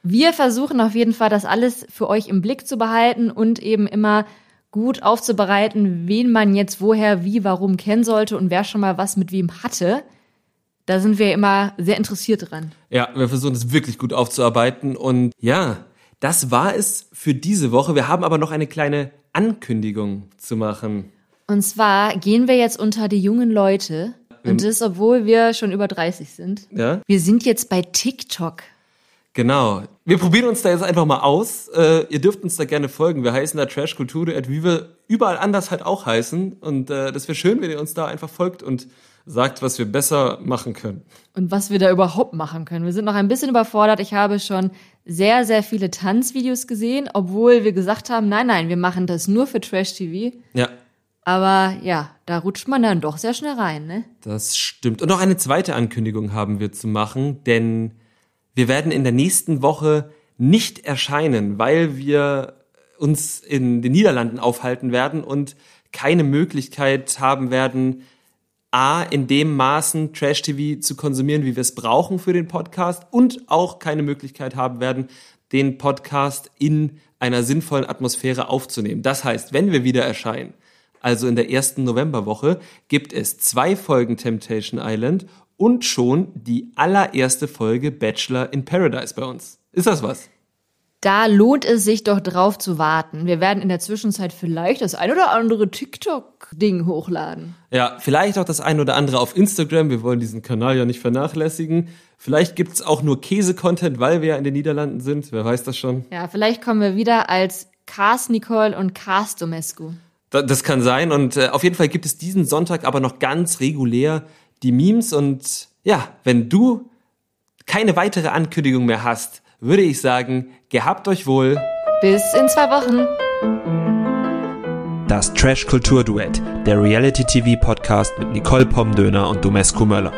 Wir versuchen auf jeden Fall, das alles für euch im Blick zu behalten und eben immer gut aufzubereiten, wen man jetzt woher, wie, warum kennen sollte und wer schon mal was mit wem hatte. Da sind wir immer sehr interessiert dran. Ja, wir versuchen es wirklich gut aufzuarbeiten und ja, das war es für diese Woche. Wir haben aber noch eine kleine Ankündigung zu machen. Und zwar gehen wir jetzt unter die jungen Leute. Und das, obwohl wir schon über 30 sind. Ja? Wir sind jetzt bei TikTok. Genau. Wir probieren uns da jetzt einfach mal aus. Äh, ihr dürft uns da gerne folgen. Wir heißen da Trash Kultur, wie wir überall anders halt auch heißen. Und äh, das wäre schön, wenn ihr uns da einfach folgt und sagt, was wir besser machen können. Und was wir da überhaupt machen können. Wir sind noch ein bisschen überfordert. Ich habe schon sehr, sehr viele Tanzvideos gesehen, obwohl wir gesagt haben, nein, nein, wir machen das nur für Trash TV. Ja. Aber ja, da rutscht man dann doch sehr schnell rein, ne? Das stimmt. Und noch eine zweite Ankündigung haben wir zu machen, denn wir werden in der nächsten Woche nicht erscheinen, weil wir uns in den Niederlanden aufhalten werden und keine Möglichkeit haben werden, A, in dem Maßen Trash-TV zu konsumieren, wie wir es brauchen für den Podcast und auch keine Möglichkeit haben werden, den Podcast in einer sinnvollen Atmosphäre aufzunehmen. Das heißt, wenn wir wieder erscheinen, also in der ersten Novemberwoche, gibt es zwei Folgen Temptation Island und schon die allererste Folge Bachelor in Paradise bei uns. Ist das was? Da lohnt es sich doch drauf zu warten. Wir werden in der Zwischenzeit vielleicht das ein oder andere TikTok-Ding hochladen. Ja, vielleicht auch das ein oder andere auf Instagram. Wir wollen diesen Kanal ja nicht vernachlässigen. Vielleicht gibt's auch nur Käse-Content, weil wir ja in den Niederlanden sind. Wer weiß das schon? Ja, vielleicht kommen wir wieder als Cast Nicole und Cast Domescu. Das kann sein. Und äh, auf jeden Fall gibt es diesen Sonntag aber noch ganz regulär die Memes und ja, wenn du keine weitere Ankündigung mehr hast, würde ich sagen, gehabt euch wohl. Bis in zwei Wochen. Das Trash Kultur Duett, der Reality TV Podcast mit Nicole Pomdöner und Domescu Möller.